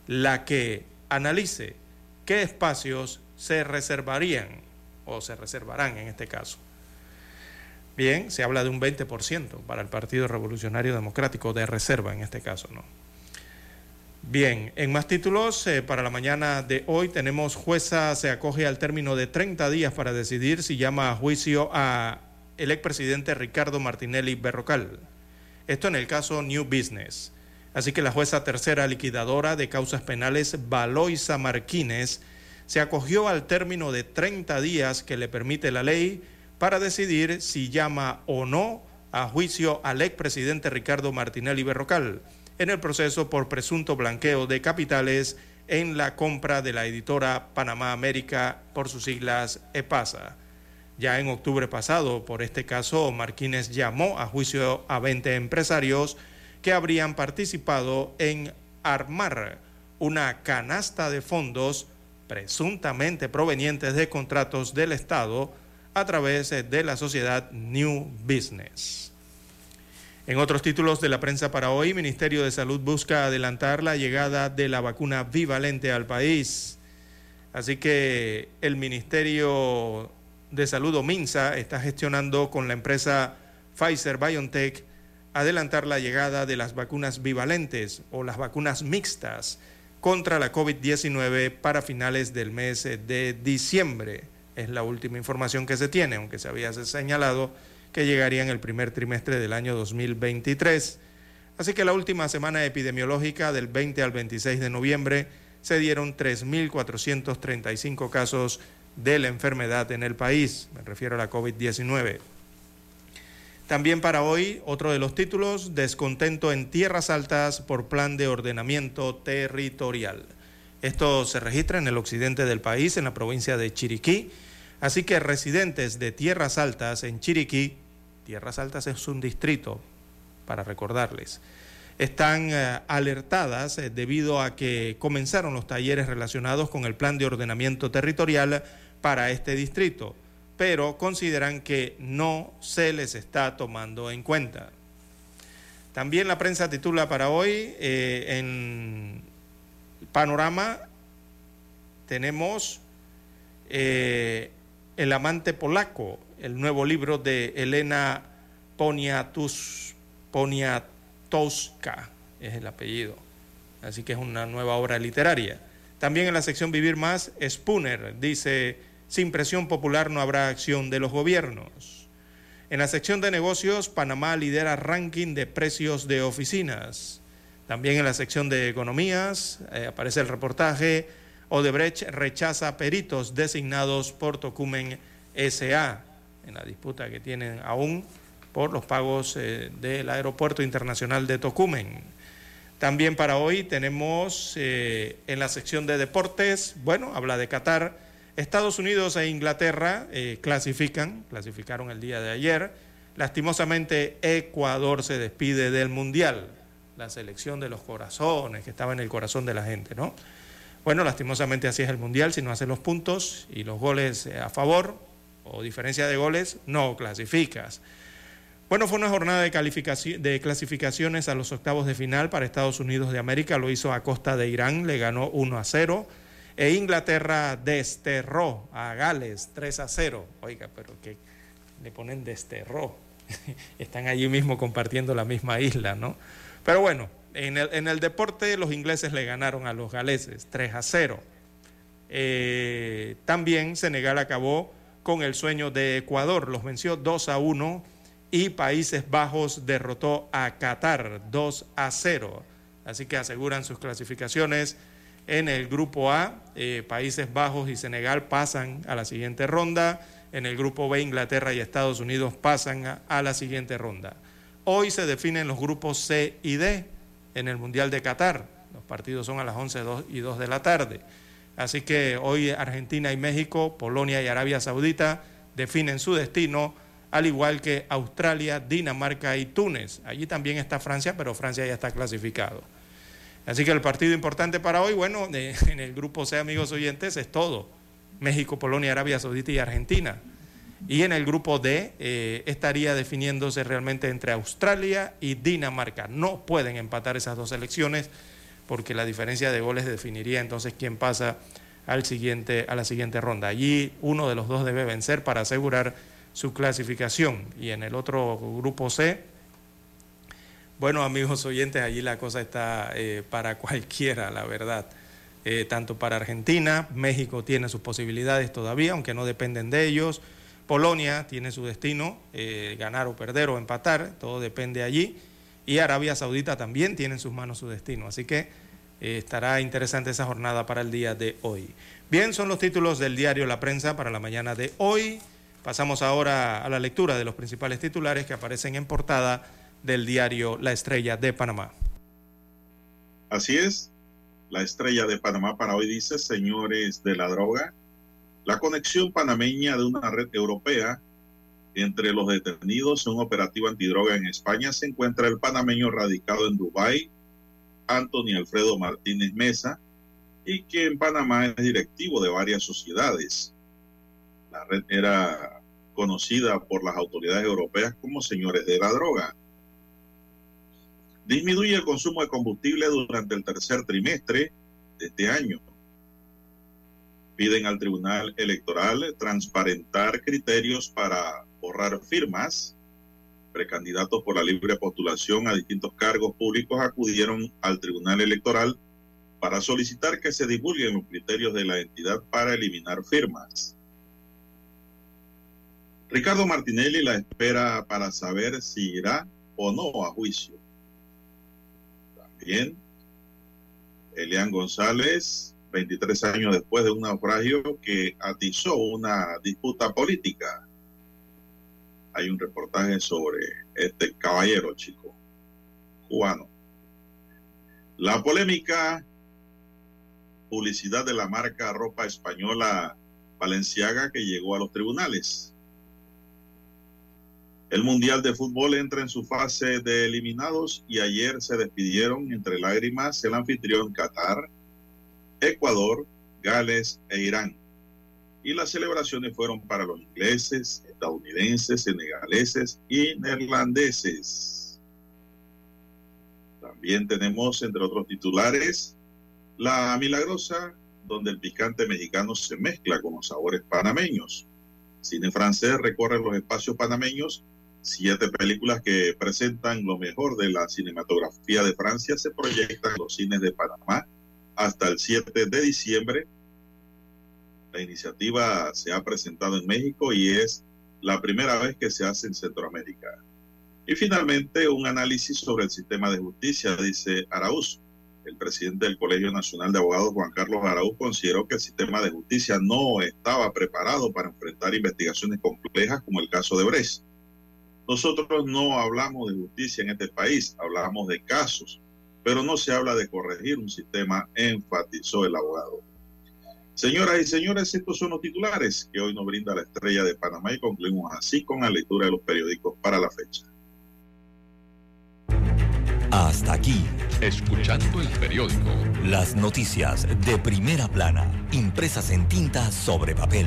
la que analice qué espacios se reservarían o se reservarán en este caso. Bien, se habla de un 20% para el Partido Revolucionario Democrático de reserva en este caso, ¿no? Bien, en más títulos, eh, para la mañana de hoy tenemos jueza se acoge al término de 30 días para decidir si llama a juicio a el expresidente Ricardo Martinelli Berrocal. Esto en el caso New Business. Así que la jueza tercera liquidadora de causas penales, Valoisa Marquines, se acogió al término de 30 días que le permite la ley para decidir si llama o no a juicio al expresidente Ricardo Martinelli Berrocal en el proceso por presunto blanqueo de capitales en la compra de la editora Panamá América por sus siglas EPASA. Ya en octubre pasado, por este caso, Martínez llamó a juicio a 20 empresarios que habrían participado en armar una canasta de fondos presuntamente provenientes de contratos del Estado a través de la sociedad New Business. En otros títulos de la prensa para hoy, Ministerio de Salud busca adelantar la llegada de la vacuna bivalente al país. Así que el Ministerio de Salud o MINSA está gestionando con la empresa Pfizer BioNTech adelantar la llegada de las vacunas bivalentes o las vacunas mixtas contra la COVID-19 para finales del mes de diciembre. Es la última información que se tiene, aunque se había señalado que llegaría en el primer trimestre del año 2023. Así que la última semana epidemiológica del 20 al 26 de noviembre se dieron 3.435 casos de la enfermedad en el país, me refiero a la COVID-19. También para hoy, otro de los títulos, descontento en tierras altas por plan de ordenamiento territorial. Esto se registra en el occidente del país, en la provincia de Chiriquí. Así que residentes de tierras altas en Chiriquí Tierras Altas es un distrito, para recordarles, están eh, alertadas eh, debido a que comenzaron los talleres relacionados con el plan de ordenamiento territorial para este distrito, pero consideran que no se les está tomando en cuenta. También la prensa titula para hoy eh, en Panorama tenemos El amante polaco, el nuevo libro de Elena Poniatowska, es el apellido. Así que es una nueva obra literaria. También en la sección Vivir Más, Spooner dice, sin presión popular no habrá acción de los gobiernos. En la sección de negocios, Panamá lidera ranking de precios de oficinas. También en la sección de economías eh, aparece el reportaje, Odebrecht rechaza peritos designados por Tocumen SA en la disputa que tienen aún por los pagos eh, del Aeropuerto Internacional de Tocumen. También para hoy tenemos eh, en la sección de deportes, bueno, habla de Qatar, Estados Unidos e Inglaterra eh, clasifican, clasificaron el día de ayer. Lastimosamente Ecuador se despide del Mundial, la selección de los corazones, que estaba en el corazón de la gente, ¿no? Bueno, lastimosamente así es el Mundial, si no hace los puntos y los goles a favor, o diferencia de goles, no clasificas. Bueno, fue una jornada de, clasificaciones a los octavos de final para Estados Unidos de América, lo hizo a costa de Irán, le ganó 1 a 0, e Inglaterra desterró a Gales 3 a 0. Oiga, pero que le ponen desterró, están allí mismo compartiendo la misma isla, ¿no? Pero bueno, en el, en el deporte los ingleses le ganaron a los galeses 3 a 0. Eh, también Senegal acabó con el sueño de Ecuador, los venció 2 a 1 y Países Bajos derrotó a Qatar 2 a 0. Así que aseguran sus clasificaciones en el grupo A. Eh, Países Bajos y Senegal pasan a la siguiente ronda. En el grupo B, Inglaterra y Estados Unidos pasan a, a la siguiente ronda. Hoy se definen los grupos C y D en el Mundial de Qatar. Los partidos son a las 11 y 2 de la tarde. Así que hoy Argentina y México, Polonia y Arabia Saudita definen su destino, al igual que Australia, Dinamarca y Túnez. Allí también está Francia, pero Francia ya está clasificado. Así que el partido importante para hoy, bueno, en el grupo C, amigos oyentes, es todo. México, Polonia, Arabia Saudita y Argentina. Y en el grupo D eh, estaría definiéndose realmente entre Australia y Dinamarca. No pueden empatar esas dos selecciones porque la diferencia de goles definiría entonces quién pasa al siguiente, a la siguiente ronda. Allí uno de los dos debe vencer para asegurar su clasificación. Y en el otro grupo C, bueno amigos oyentes, allí la cosa está eh, para cualquiera, la verdad. Eh, tanto para Argentina, México tiene sus posibilidades todavía, aunque no dependen de ellos. Polonia tiene su destino, eh, ganar o perder o empatar, todo depende allí y Arabia Saudita también tiene en sus manos su destino. Así que eh, estará interesante esa jornada para el día de hoy. Bien, son los títulos del diario La Prensa para la mañana de hoy. Pasamos ahora a la lectura de los principales titulares que aparecen en portada del diario La Estrella de Panamá. Así es, la Estrella de Panamá para hoy dice, señores de la droga, la conexión panameña de una red europea entre los detenidos en un operativo antidroga en España se encuentra el panameño radicado en Dubái, Anthony Alfredo Martínez Mesa, y que en Panamá es directivo de varias sociedades. La red era conocida por las autoridades europeas como señores de la droga. Disminuye el consumo de combustible durante el tercer trimestre de este año piden al Tribunal Electoral transparentar criterios para borrar firmas. Precandidatos por la libre postulación a distintos cargos públicos acudieron al Tribunal Electoral para solicitar que se divulguen los criterios de la entidad para eliminar firmas. Ricardo Martinelli la espera para saber si irá o no a juicio. También Elian González 23 años después de un naufragio que atizó una disputa política. Hay un reportaje sobre este caballero chico cubano. La polémica publicidad de la marca ropa española Valenciaga que llegó a los tribunales. El Mundial de Fútbol entra en su fase de eliminados y ayer se despidieron entre lágrimas el anfitrión Qatar, Ecuador, Gales e Irán. Y las celebraciones fueron para los ingleses, estadounidenses, senegaleses y neerlandeses. También tenemos, entre otros titulares, La Milagrosa, donde el picante mexicano se mezcla con los sabores panameños. Cine francés recorre los espacios panameños. Siete películas que presentan lo mejor de la cinematografía de Francia se proyectan en los cines de Panamá hasta el 7 de diciembre. La iniciativa se ha presentado en México y es la primera vez que se hace en Centroamérica. Y finalmente, un análisis sobre el sistema de justicia, dice Araúz. El presidente del Colegio Nacional de Abogados, Juan Carlos Araúz, consideró que el sistema de justicia no estaba preparado para enfrentar investigaciones complejas como el caso de Brecht. Nosotros no hablamos de justicia en este país, hablamos de casos pero no se habla de corregir un sistema, enfatizó el abogado. Señoras y señores, estos son los titulares que hoy nos brinda la estrella de Panamá y concluimos así con la lectura de los periódicos para la fecha. Hasta aquí, escuchando el periódico. Las noticias de primera plana, impresas en tinta sobre papel.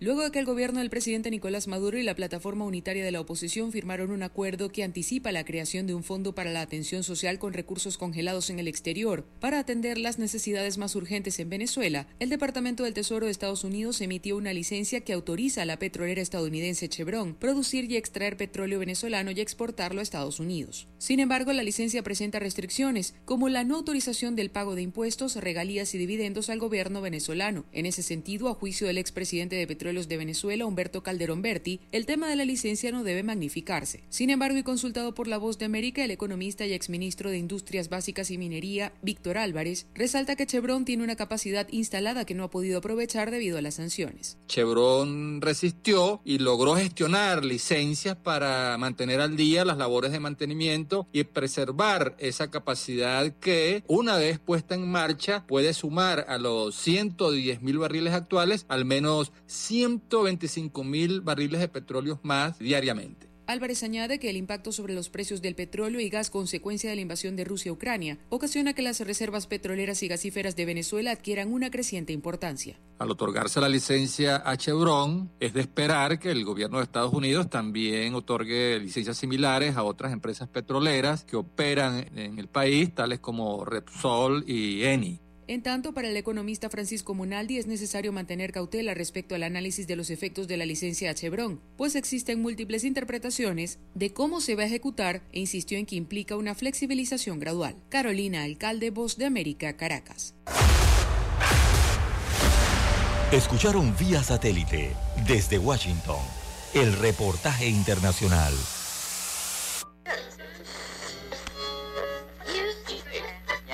Luego de que el gobierno del presidente Nicolás Maduro y la plataforma unitaria de la oposición firmaron un acuerdo que anticipa la creación de un fondo para la atención social con recursos congelados en el exterior para atender las necesidades más urgentes en Venezuela, el Departamento del Tesoro de Estados Unidos emitió una licencia que autoriza a la petrolera estadounidense Chevron producir y extraer petróleo venezolano y exportarlo a Estados Unidos. Sin embargo, la licencia presenta restricciones, como la no autorización del pago de impuestos, regalías y dividendos al gobierno venezolano. En ese sentido, a juicio del expresidente de Petróleo de Venezuela, Humberto Calderón Berti, el tema de la licencia no debe magnificarse. Sin embargo, y consultado por La Voz de América, el economista y exministro de Industrias Básicas y Minería, Víctor Álvarez, resalta que Chevron tiene una capacidad instalada que no ha podido aprovechar debido a las sanciones. Chevron resistió y logró gestionar licencias para mantener al día las labores de mantenimiento y preservar esa capacidad que, una vez puesta en marcha, puede sumar a los 110 mil barriles actuales al menos 100 125 mil barriles de petróleo más diariamente. Álvarez añade que el impacto sobre los precios del petróleo y gas consecuencia de la invasión de Rusia a Ucrania ocasiona que las reservas petroleras y gasíferas de Venezuela adquieran una creciente importancia. Al otorgarse la licencia a Chevron, es de esperar que el gobierno de Estados Unidos también otorgue licencias similares a otras empresas petroleras que operan en el país, tales como Repsol y Eni. En tanto, para el economista Francisco Monaldi es necesario mantener cautela respecto al análisis de los efectos de la licencia a Chevron, pues existen múltiples interpretaciones de cómo se va a ejecutar e insistió en que implica una flexibilización gradual. Carolina Alcalde, Voz de América, Caracas. Escucharon vía satélite desde Washington el reportaje internacional.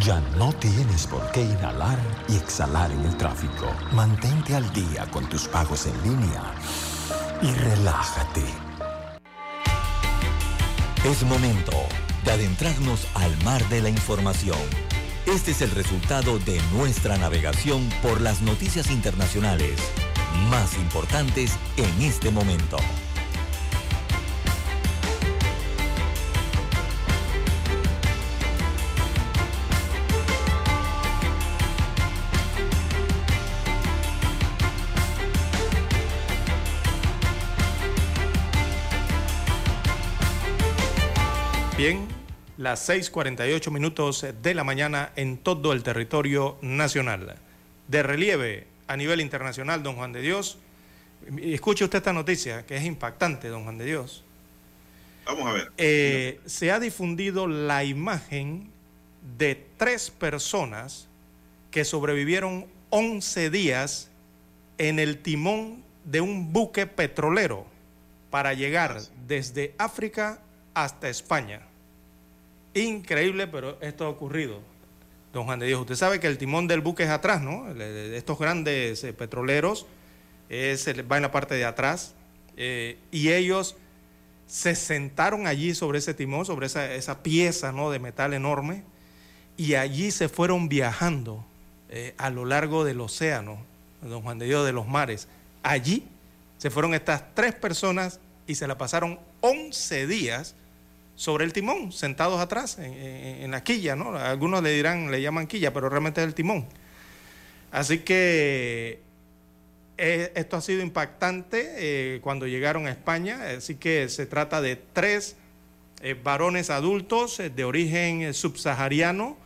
Ya no tienes por qué inhalar y exhalar en el tráfico. Mantente al día con tus pagos en línea y relájate. Es momento de adentrarnos al mar de la información. Este es el resultado de nuestra navegación por las noticias internacionales más importantes en este momento. Bien, las 6:48 minutos de la mañana en todo el territorio nacional. De relieve a nivel internacional, don Juan de Dios. Escuche usted esta noticia, que es impactante, don Juan de Dios. Vamos a ver. Eh, se ha difundido la imagen de tres personas que sobrevivieron 11 días en el timón de un buque petrolero para llegar desde África hasta España. Increíble, pero esto ha ocurrido. Don Juan de Dios, usted sabe que el timón del buque es atrás, ¿no? Estos grandes eh, petroleros va en la parte de atrás. Eh, y ellos se sentaron allí sobre ese timón, sobre esa, esa pieza ¿no? de metal enorme, y allí se fueron viajando eh, a lo largo del océano, don Juan de Dios, de los mares. Allí se fueron estas tres personas y se la pasaron 11 días sobre el timón, sentados atrás, en, la quilla, ¿no? Algunos le dirán, le llaman quilla, pero realmente es el timón. Así que eh, esto ha sido impactante eh, cuando llegaron a España, así que se trata de tres eh, varones adultos de origen subsahariano,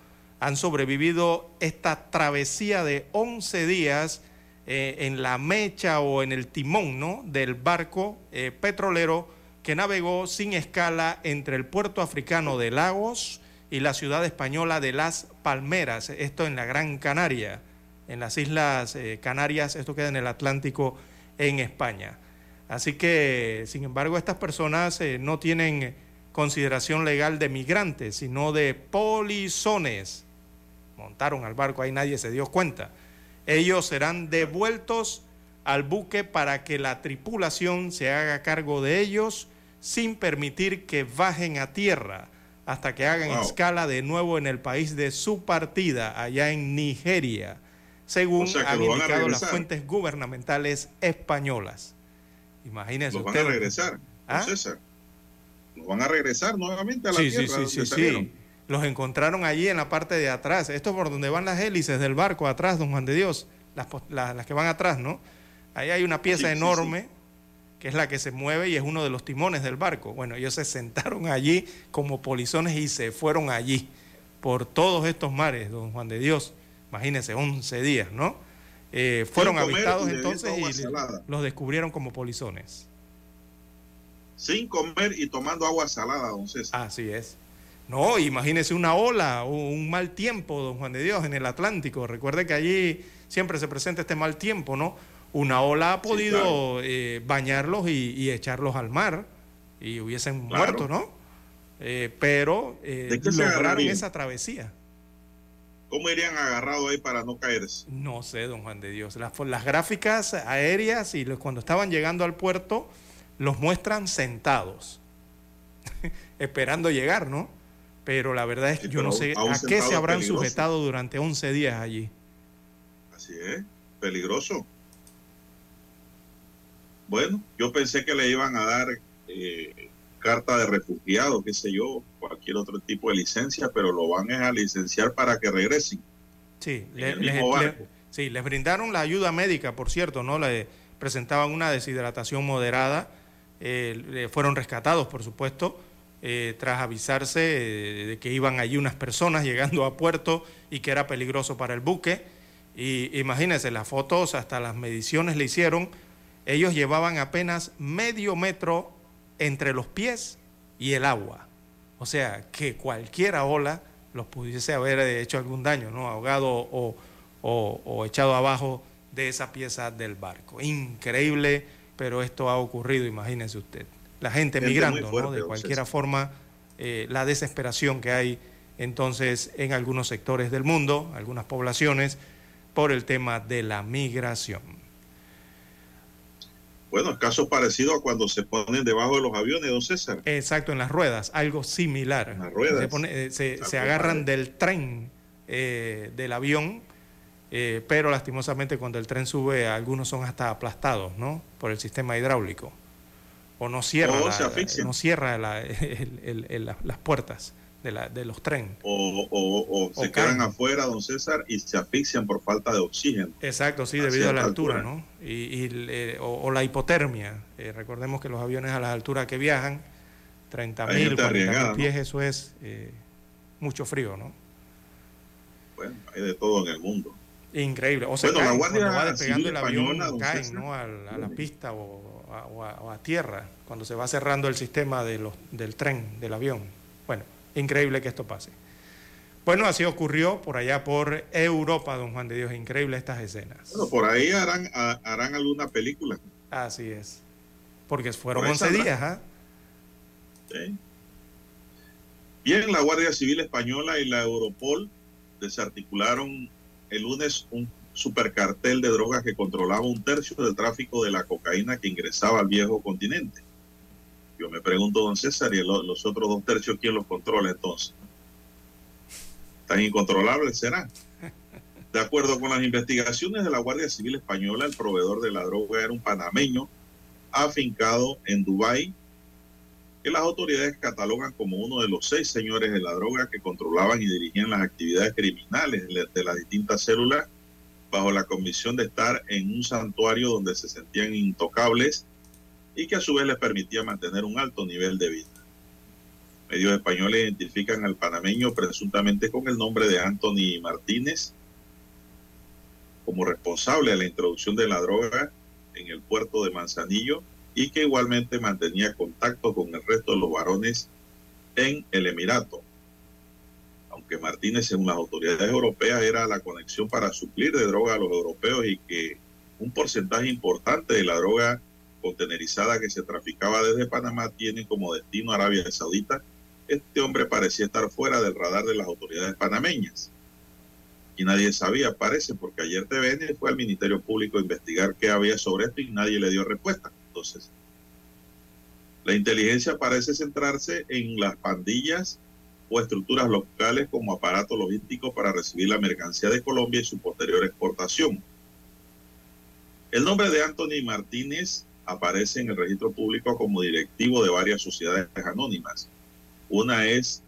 han sobrevivido esta travesía de 11 días en la mecha o en el timón ¿no? del barco petrolero que navegó sin escala entre el puerto africano de Lagos y la ciudad española de Las Palmeras, esto en la Gran Canaria en las Islas eh, Canarias, esto queda en el Atlántico en España. Así que, sin embargo, estas personas eh, no tienen consideración legal de migrantes, sino de polizones. Montaron al barco, ahí nadie se dio cuenta. Ellos serán devueltos al buque para que la tripulación se haga cargo de ellos sin permitir que bajen a tierra hasta que hagan escala de nuevo en el país de su partida, allá en Nigeria según han indicado las fuentes gubernamentales españolas. Imagínense. Los van a regresar, ¿Ah? César. Los van a regresar nuevamente a la tierra. Sí, sí, sí, Los encontraron allí en la parte de atrás. Esto es por donde van las hélices del barco, atrás, don Juan de Dios. Las, las, que van atrás, ¿no? Ahí hay una pieza enorme que es la que se mueve y es uno de los timones del barco. Bueno, ellos se sentaron allí como polizones y se fueron allí por todos estos mares, don Juan de Dios imagínense, 11 días, ¿no? Eh, fueron avistados entonces y los descubrieron como polizones. Sin comer y tomando agua salada, don César. Así es. No, imagínese una ola o un mal tiempo, don Juan de Dios, en el Atlántico. Recuerde que allí siempre se presenta este mal tiempo, ¿no? Una ola ha podido eh, bañarlos y, echarlos al mar y hubiesen muerto, ¿no? Eh, pero lograron esa travesía. ¿Cómo irían agarrados ahí para no caerse? No sé, don Juan de Dios. Las, las gráficas aéreas y cuando estaban llegando al puerto los muestran sentados, esperando llegar, ¿no? Pero la verdad es que yo no sé a qué se habrán sujetado durante 11 días allí. Así es, peligroso. Bueno, yo pensé que le iban a dar eh, carta de refugiado, qué sé yo, cualquier otro tipo de licencia, pero lo van a licenciar para que regresen. Sí, sí, les brindaron la ayuda médica, por cierto, ¿no? Le presentaban una deshidratación moderada, eh, fueron rescatados, por supuesto, eh, tras avisarse eh, de que iban allí unas personas llegando a puerto y que era peligroso para el buque. Y imagínense, las fotos, hasta las mediciones le hicieron, ellos llevaban apenas medio metro entre los pies y el agua. O sea, que cualquier ola los pudiese haber hecho algún daño, ¿no? Ahogado o, echado abajo de esa pieza del barco. Increíble, pero esto ha ocurrido, imagínense usted. La gente, migrando, ¿no? De cualquier forma, eh, la desesperación que hay entonces en algunos sectores del mundo, algunas poblaciones, por el tema de la migración. Bueno, caso parecido a cuando se ponen debajo de los aviones, don César. Exacto, en las ruedas, algo similar. las ruedas. Se, eh, agarran del tren eh, del avión, eh, pero lastimosamente cuando el tren sube, algunos son hasta aplastados, ¿no? Por el sistema hidráulico. O no cierra, no cierra las puertas de, la, de los trenes. O, se quedan afuera, don César, y se asfixian por falta de oxígeno. Exacto, sí, debido a la altura, ¿no? Y, o, la hipotermia. Eh, recordemos que los aviones a las alturas que viajan, 30 mil, pies, eso es eh, mucho frío, ¿no? Bueno, hay de todo en el mundo. Increíble. O sea, la cuando va despegando el avión, caen ¿no? a, la, pista o a, a, tierra, cuando se va cerrando el sistema de los, del tren, del avión. Increíble que esto pase. Bueno, así ocurrió por allá por Europa, don Juan de Dios. Increíble estas escenas. Bueno, por ahí harán, harán alguna película. Así es. Porque fueron 11 días, ¿ah? Sí. Bien, la Guardia Civil Española y la Europol desarticularon el lunes un supercartel de drogas que controlaba un tercio del tráfico de la cocaína que ingresaba al viejo continente. Yo me pregunto, don César, y los otros dos tercios, ¿quién los controla entonces? ¿Tan incontrolables serán? De acuerdo con las investigaciones de la Guardia Civil Española, el proveedor de la droga era un panameño afincado en Dubái, que las autoridades catalogan como uno de los seis señores de la droga que controlaban y dirigían las actividades criminales de las distintas células bajo la convicción de estar en un santuario donde se sentían intocables y que a su vez les permitía mantener un alto nivel de vida. Medios españoles identifican al panameño presuntamente con el nombre de Anthony Martínez como responsable de la introducción de la droga en el puerto de Manzanillo y que igualmente mantenía contacto con el resto de los varones en el Emirato. Aunque Martínez, según las autoridades europeas, era la conexión para suplir de droga a los europeos y que un porcentaje importante de la droga contenerizada que se traficaba desde Panamá tiene como destino Arabia Saudita, este hombre parecía estar fuera del radar de las autoridades panameñas. Y nadie sabía, parece, porque ayer TVN fue al Ministerio Público a investigar qué había sobre esto y nadie le dio respuesta. Entonces, la inteligencia parece centrarse en las pandillas o estructuras locales como aparato logístico para recibir la mercancía de Colombia y su posterior exportación. El nombre de Anthony Martínez aparece en el registro público como directivo de varias sociedades anónimas. Una es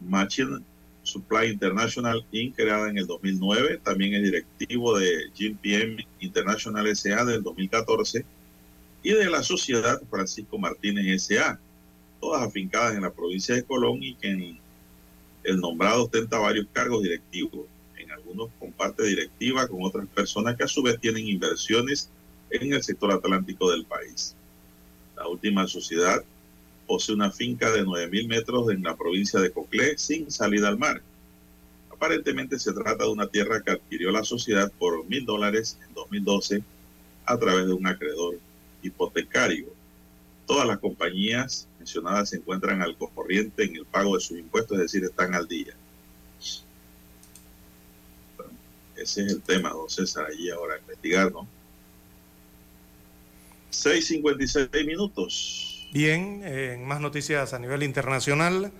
Machine Supply International Inc., creada en el 2009. También es directivo de GPM International SA del 2014 y de la sociedad Francisco Martínez SA, todas afincadas en la provincia de Colón y que el nombrado ostenta varios cargos directivos. En algunos comparte directiva con otras personas que a su vez tienen inversiones en el sector atlántico del país. La última sociedad posee una finca de 9.000 metros en la provincia de Coclé sin salida al mar. Aparentemente se trata de una tierra que adquirió la sociedad por mil dólares en 2012 a través de un acreedor hipotecario. Todas las compañías mencionadas se encuentran al corriente en el pago de sus impuestos, es decir, están al día. ese es el tema, don César, allí ahora investigar, ¿no? 6.56 minutos. Bien, en más noticias a nivel internacional.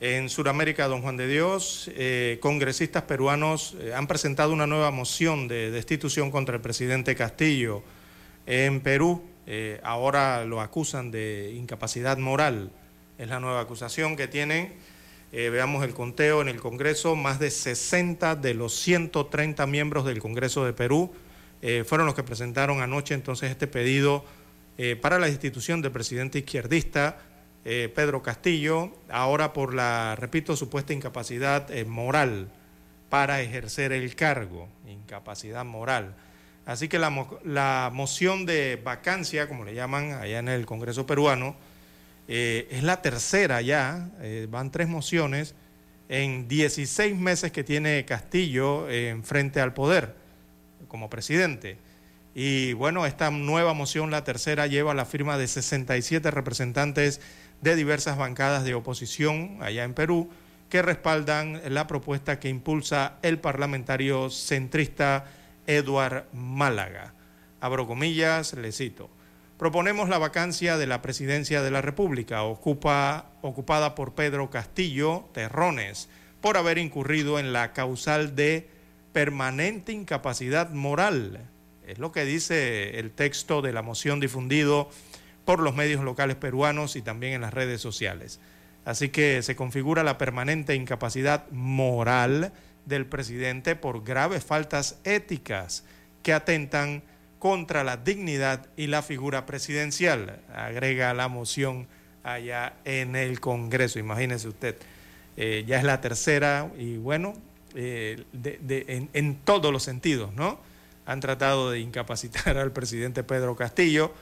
En Sudamérica, don Juan de Dios, eh, congresistas peruanos eh, han presentado una nueva moción de destitución contra el presidente Castillo. En Perú, eh, ahora lo acusan de incapacidad moral. Es la nueva acusación que tienen. veamos el conteo en el Congreso. Más de 60 de los 130 miembros del Congreso de Perú fueron los que presentaron anoche entonces este pedido para la destitución del presidente izquierdista eh, Pedro Castillo, ahora por la, repito, supuesta incapacidad eh, moral para ejercer el cargo, incapacidad moral. Así que la, la, moción de vacancia, como le llaman allá en el Congreso peruano, eh, es la tercera ya, van tres mociones en 16 meses que tiene Castillo en frente al poder como presidente. Y bueno, esta nueva moción, la tercera, lleva la firma de 67 representantes de diversas bancadas de oposición allá en Perú que respaldan la propuesta que impulsa el parlamentario centrista Eduard Málaga. Abro comillas, le cito. Proponemos la vacancia de la presidencia de la República, ocupa, ocupada por Pedro Castillo Terrones, por haber incurrido en la causal de permanente incapacidad moral. Es lo que dice el texto de la moción difundido por los medios locales peruanos y también en las redes sociales. Así que se configura la permanente incapacidad moral del presidente por graves faltas éticas que atentan contra la dignidad y la figura presidencial, agrega la moción allá en el Congreso. Imagínese usted, eh, ya es la tercera y bueno, eh, en, en todos los sentidos, ¿no? Han tratado de incapacitar al presidente Pedro Castillo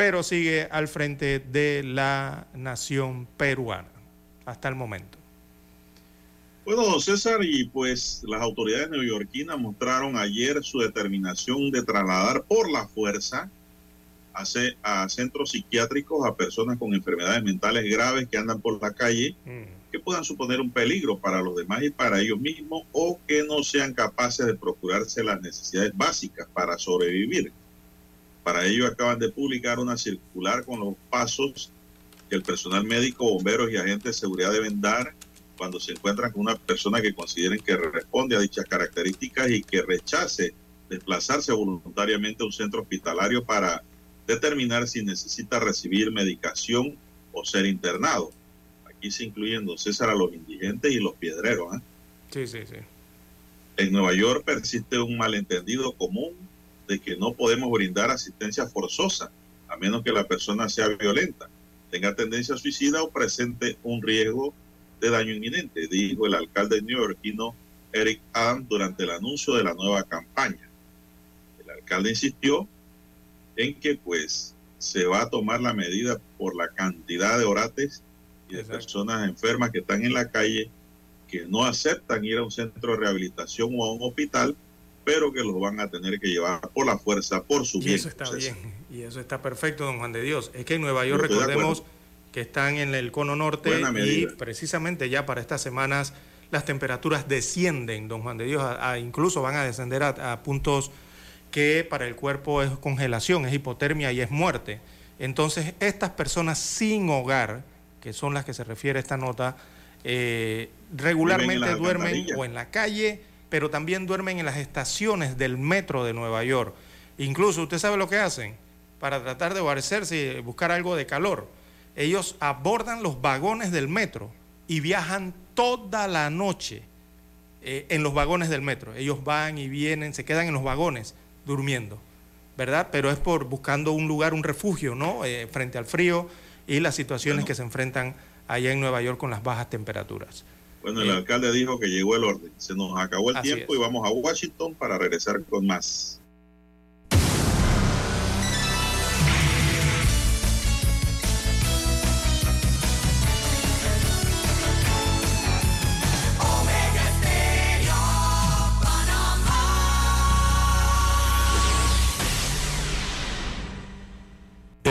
pero sigue al frente de la nación peruana hasta el momento. Bueno, don César, y pues las autoridades neoyorquinas mostraron ayer su determinación de trasladar por la fuerza a, centros psiquiátricos a personas con enfermedades mentales graves que andan por la calle, mm. Que puedan suponer un peligro para los demás y para ellos mismos, o que no sean capaces de procurarse las necesidades básicas para sobrevivir. Para ello acaban de publicar una circular con los pasos que el personal médico, bomberos y agentes de seguridad deben dar cuando se encuentran con una persona que consideren que responde a dichas características y que rechace desplazarse voluntariamente a un centro hospitalario para determinar si necesita recibir medicación o ser internado. Aquí se incluyen, don César, a los indigentes y los piedreros. ¿eh? Sí, sí, sí. En Nueva York persiste un malentendido común de que no podemos brindar asistencia forzosa a menos que la persona sea violenta, tenga tendencia suicida o presente un riesgo de daño inminente, dijo el alcalde neoyorquino Eric Adams durante el anuncio de la nueva campaña. El alcalde insistió en que pues se va a tomar la medida por la cantidad de orates y de personas enfermas que están en la calle que no aceptan ir a un centro de rehabilitación o a un hospital pero que los van a tener que llevar por la fuerza, por su y bien. Eso está bien, y eso está perfecto, don Juan de Dios. Es que en Nueva York, recordemos que están en el cono norte y precisamente ya para estas semanas las temperaturas descienden, don Juan de Dios, incluso van a descender a, puntos que para el cuerpo es congelación, es hipotermia y es muerte. Entonces, estas personas sin hogar, que son las que se refiere esta nota, eh, regularmente duermen o en la calle pero también duermen en las estaciones del metro de Nueva York. Incluso, ¿usted sabe lo que hacen? Para tratar de guarecerse y buscar algo de calor. Ellos abordan los vagones del metro y viajan toda la noche eh, en los vagones del metro. Ellos van y vienen, se quedan en los vagones durmiendo, ¿verdad? Pero es por buscando un lugar, un refugio, ¿no? Eh, frente al frío y las situaciones que se enfrentan allá en Nueva York con las bajas temperaturas. Bueno, el alcalde dijo que llegó el orden. Se nos acabó el tiempo y vamos a Washington para regresar con más.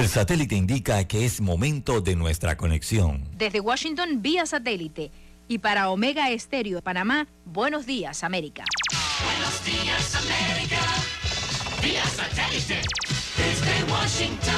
Satélite indica que es momento de nuestra conexión. Desde Washington, vía satélite y para Omega Estéreo de Panamá, buenos días, América. Buenos días, América. Vía satélite desde Washington.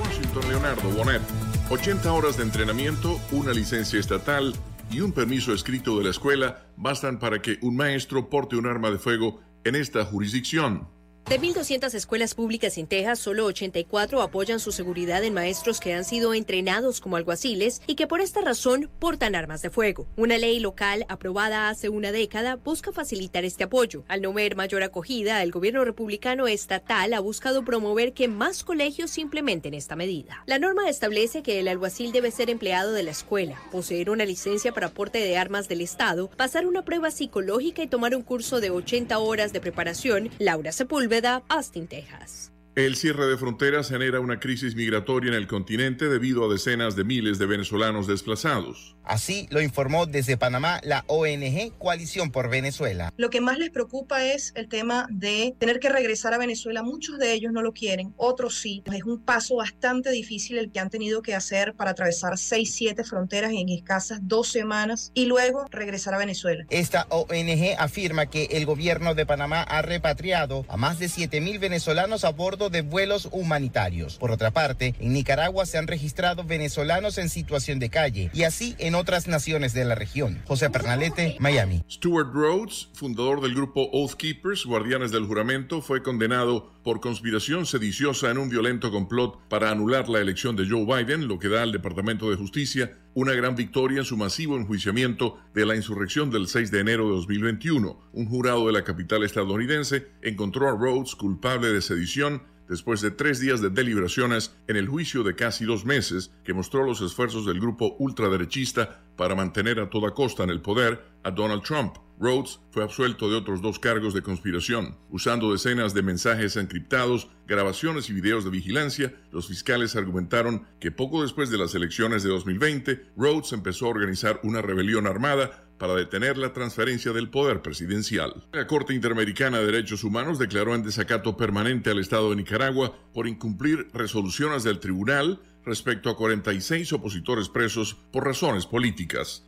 Washington, Leonardo Bonet. 80 horas de entrenamiento, una licencia estatal y un permiso escrito de la escuela bastan para que un maestro porte un arma de fuego en esta jurisdicción. De 1.200 escuelas públicas en Texas, solo 84 apoyan su seguridad en maestros que han sido entrenados como alguaciles y que por esta razón portan armas de fuego. Una ley local aprobada hace una década busca facilitar este apoyo. Al no ver mayor acogida, el gobierno republicano estatal ha buscado promover que más colegios implementen esta medida. La norma establece que el alguacil debe ser empleado de la escuela, poseer una licencia para aporte de armas del Estado, pasar una prueba psicológica y tomar un curso de 80 horas de preparación. Laura Sepúlveda Austin, Texas. El cierre de fronteras genera una crisis migratoria en el continente debido a decenas de miles de venezolanos desplazados. Así lo informó desde Panamá la ONG Coalición por Venezuela. Lo que más les preocupa es el tema de tener que regresar a Venezuela. Muchos de ellos no lo quieren, otros sí. Es un paso bastante difícil el que han tenido que hacer para atravesar 6, 7 fronteras en escasas dos semanas y luego regresar a Venezuela. Esta ONG afirma que el gobierno de Panamá ha repatriado a más de 7 mil venezolanos a bordo de vuelos humanitarios. Por otra parte, en Nicaragua se han registrado venezolanos en situación de calle y así en otras naciones de la región. José Pernalete, Miami. Stuart Rhodes, fundador del grupo Oath Keepers, Guardianes del Juramento, fue condenado por conspiración sediciosa en un violento complot para anular la elección de Joe Biden, lo que da al Departamento de Justicia una gran victoria en su masivo enjuiciamiento de la insurrección del 6 de enero de 2021. Un jurado de la capital estadounidense encontró a Rhodes culpable de sedición después de tres días de deliberaciones en el juicio de casi dos meses que mostró los esfuerzos del grupo ultraderechista para mantener a toda costa en el poder a Donald Trump. Rhodes fue absuelto de otros dos cargos de conspiración. Usando decenas de mensajes encriptados, grabaciones y videos de vigilancia, los fiscales argumentaron que poco después de las elecciones de 2020, Rhodes empezó a organizar una rebelión armada para detener la transferencia del poder presidencial. La Corte Interamericana de Derechos Humanos declaró en desacato permanente al Estado de Nicaragua por incumplir resoluciones del tribunal respecto a 46 opositores presos por razones políticas.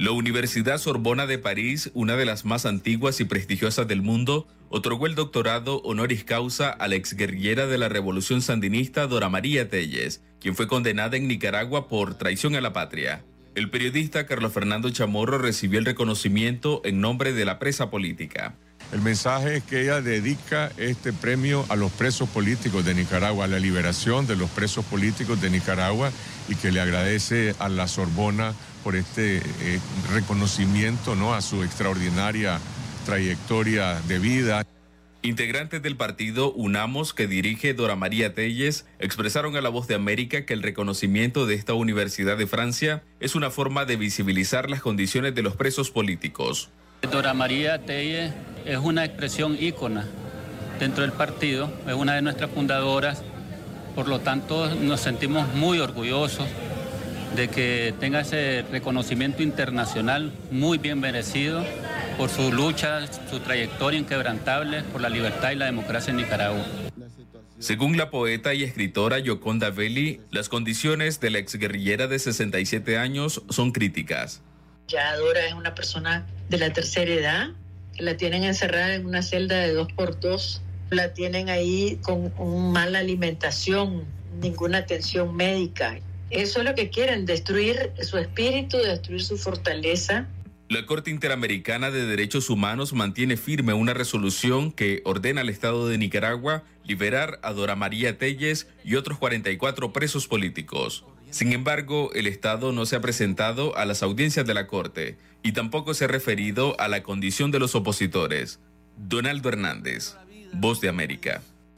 La Universidad Sorbona de París, una de las más antiguas y prestigiosas del mundo, otorgó el doctorado honoris causa a la exguerrillera de la Revolución Sandinista Dora María Telles, quien fue condenada en Nicaragua por traición a la patria. El periodista Carlos Fernando Chamorro recibió el reconocimiento en nombre de la presa política. El mensaje es que ella dedica este premio a los presos políticos de Nicaragua, a la liberación de los presos políticos de Nicaragua y que le agradece a la Sorbona por este eh, reconocimiento ¿no? a su extraordinaria trayectoria de vida. Integrantes del partido Unamos que dirige Dora María Telles expresaron a La Voz de América que el reconocimiento de esta Universidad de Francia es una forma de visibilizar las condiciones de los presos políticos. Dora María Telles es una expresión ícona dentro del partido, es una de nuestras fundadoras, por lo tanto nos sentimos muy orgullosos de que tenga ese reconocimiento internacional muy bien merecido por su lucha, su trayectoria inquebrantable por la libertad y la democracia en Nicaragua. Según la poeta y escritora Yoconda Belli, las condiciones de la exguerrillera de 67 años son críticas. Ya Dora es una persona de la tercera edad, la tienen encerrada en una celda de dos por dos, la tienen ahí con una mala alimentación, ninguna atención médica. Eso es lo que quieren, destruir su espíritu, destruir su fortaleza. La Corte Interamericana de Derechos Humanos mantiene firme una resolución que ordena al Estado de Nicaragua liberar a Dora María Telles y otros 44 presos políticos. Sin embargo, el Estado no se ha presentado a las audiencias de la Corte y tampoco se ha referido a la condición de los opositores. Donaldo Hernández, Voz de América.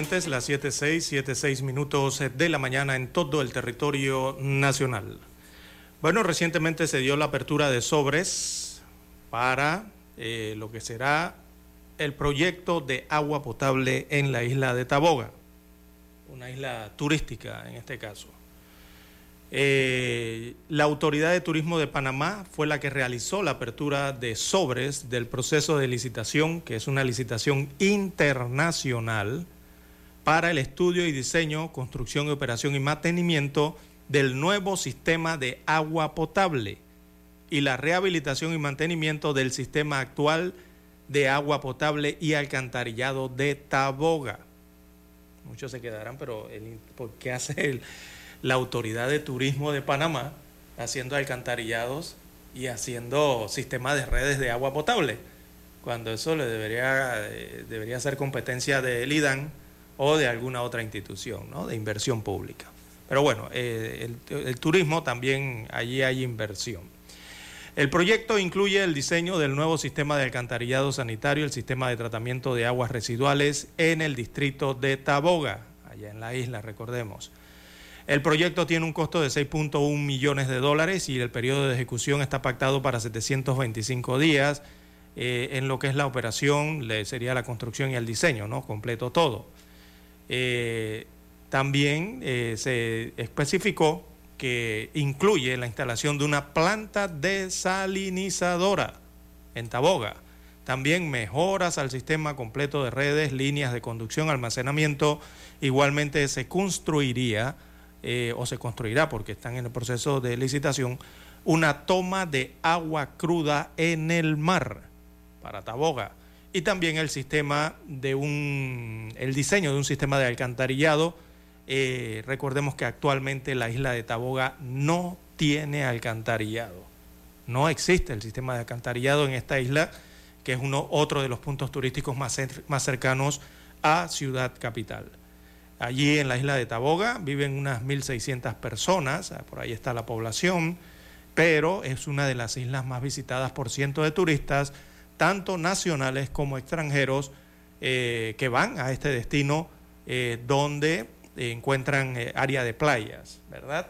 Las 7.6, 7.6 minutos de la mañana en todo el territorio nacional. Bueno, recientemente se dio la apertura de sobres para eh, lo que será el proyecto de agua potable en la isla de Taboga, una isla turística en este caso. Eh, la Autoridad de Turismo de Panamá fue la que realizó la apertura de sobres del proceso de licitación, que es una licitación internacional para el estudio y diseño, construcción, operación y mantenimiento del nuevo sistema de agua potable y la rehabilitación y mantenimiento del sistema actual de agua potable y alcantarillado de Taboga. Muchos se quedarán, pero ¿por qué hace la Autoridad de Turismo de Panamá haciendo alcantarillados y haciendo sistemas de redes de agua potable? Cuando eso le debería, eh, debería ser competencia del IDAN o de alguna otra institución ¿no? de inversión pública. Pero bueno, eh, el, turismo también allí hay inversión. El proyecto incluye el diseño del nuevo sistema de alcantarillado sanitario, el sistema de tratamiento de aguas residuales en el distrito de Taboga, allá en la isla, recordemos. El proyecto tiene un costo de 6.1 millones de dólares y el periodo de ejecución está pactado para 725 días. eh, en lo que es la operación, le sería la construcción y el diseño, ¿no? Completo todo. Eh, también eh, se especificó que incluye la instalación de una planta desalinizadora en Taboga. También mejoras al sistema completo de redes, líneas de conducción, almacenamiento. Igualmente se construiría eh, o se construirá, porque están en el proceso de licitación, una toma de agua cruda en el mar para Taboga. Y también el sistema de un, el diseño de un sistema de alcantarillado. Eh, recordemos que actualmente la isla de Taboga no tiene alcantarillado. No existe el sistema de alcantarillado en esta isla, que es uno, otro de los puntos turísticos más, cer- más cercanos a Ciudad Capital. Allí en la isla de Taboga viven unas 1.600 personas, ah, por ahí está la población, pero es una de las islas más visitadas por cientos de turistas tanto nacionales como extranjeros eh, que van a este destino eh, donde encuentran eh, área de playas, ¿verdad?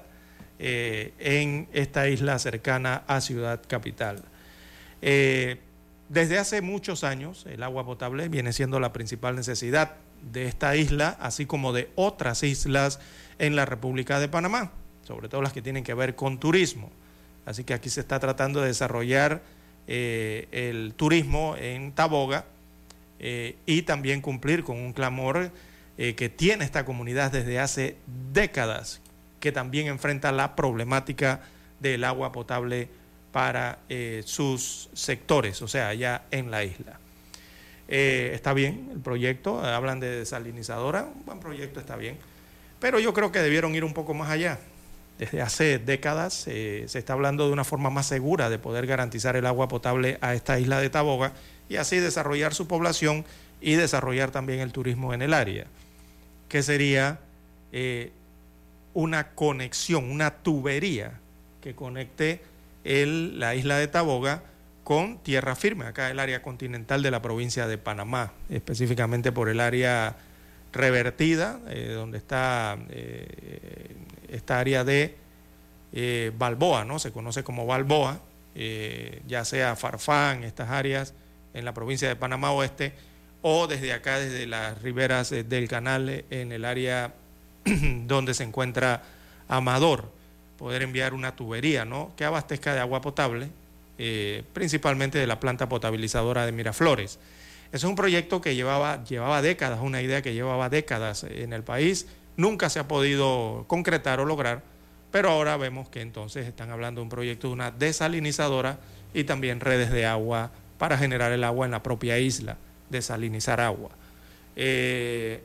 En esta isla cercana a Ciudad Capital. Desde hace muchos años el agua potable viene siendo la principal necesidad de esta isla, así como de otras islas en la República de Panamá, sobre todo las que tienen que ver con turismo. Así que aquí se está tratando de desarrollar eh, el turismo en Taboga eh, y también cumplir con un clamor eh, que tiene esta comunidad desde hace décadas, que también enfrenta la problemática del agua potable para eh, sus sectores, o sea, allá en la isla. Está bien el proyecto, hablan de desalinizadora, un buen proyecto está bien, pero yo creo que debieron ir un poco más allá. Desde hace décadas eh, se está hablando de una forma más segura de poder garantizar el agua potable a esta isla de Taboga y así desarrollar su población y desarrollar también el turismo en el área, que sería eh, una conexión, una tubería que conecte la isla de Taboga con tierra firme, acá el área continental de la provincia de Panamá, específicamente por el área revertida, eh, donde está eh, esta área de eh, Balboa, ¿no? Se conoce como Balboa, eh, ya sea Farfán, estas áreas en la provincia de Panamá Oeste, o desde acá, desde las riberas eh, del canal, eh, en el área donde se encuentra Amador, poder enviar una tubería, ¿no? Que abastezca de agua potable, eh, principalmente de la planta potabilizadora de Miraflores. Es un proyecto que llevaba, llevaba décadas, una idea que llevaba décadas en el país, nunca se ha podido concretar o lograr, pero ahora vemos que entonces están hablando de un proyecto de una desalinizadora y también redes de agua para generar el agua en la propia isla, desalinizar agua. Eh,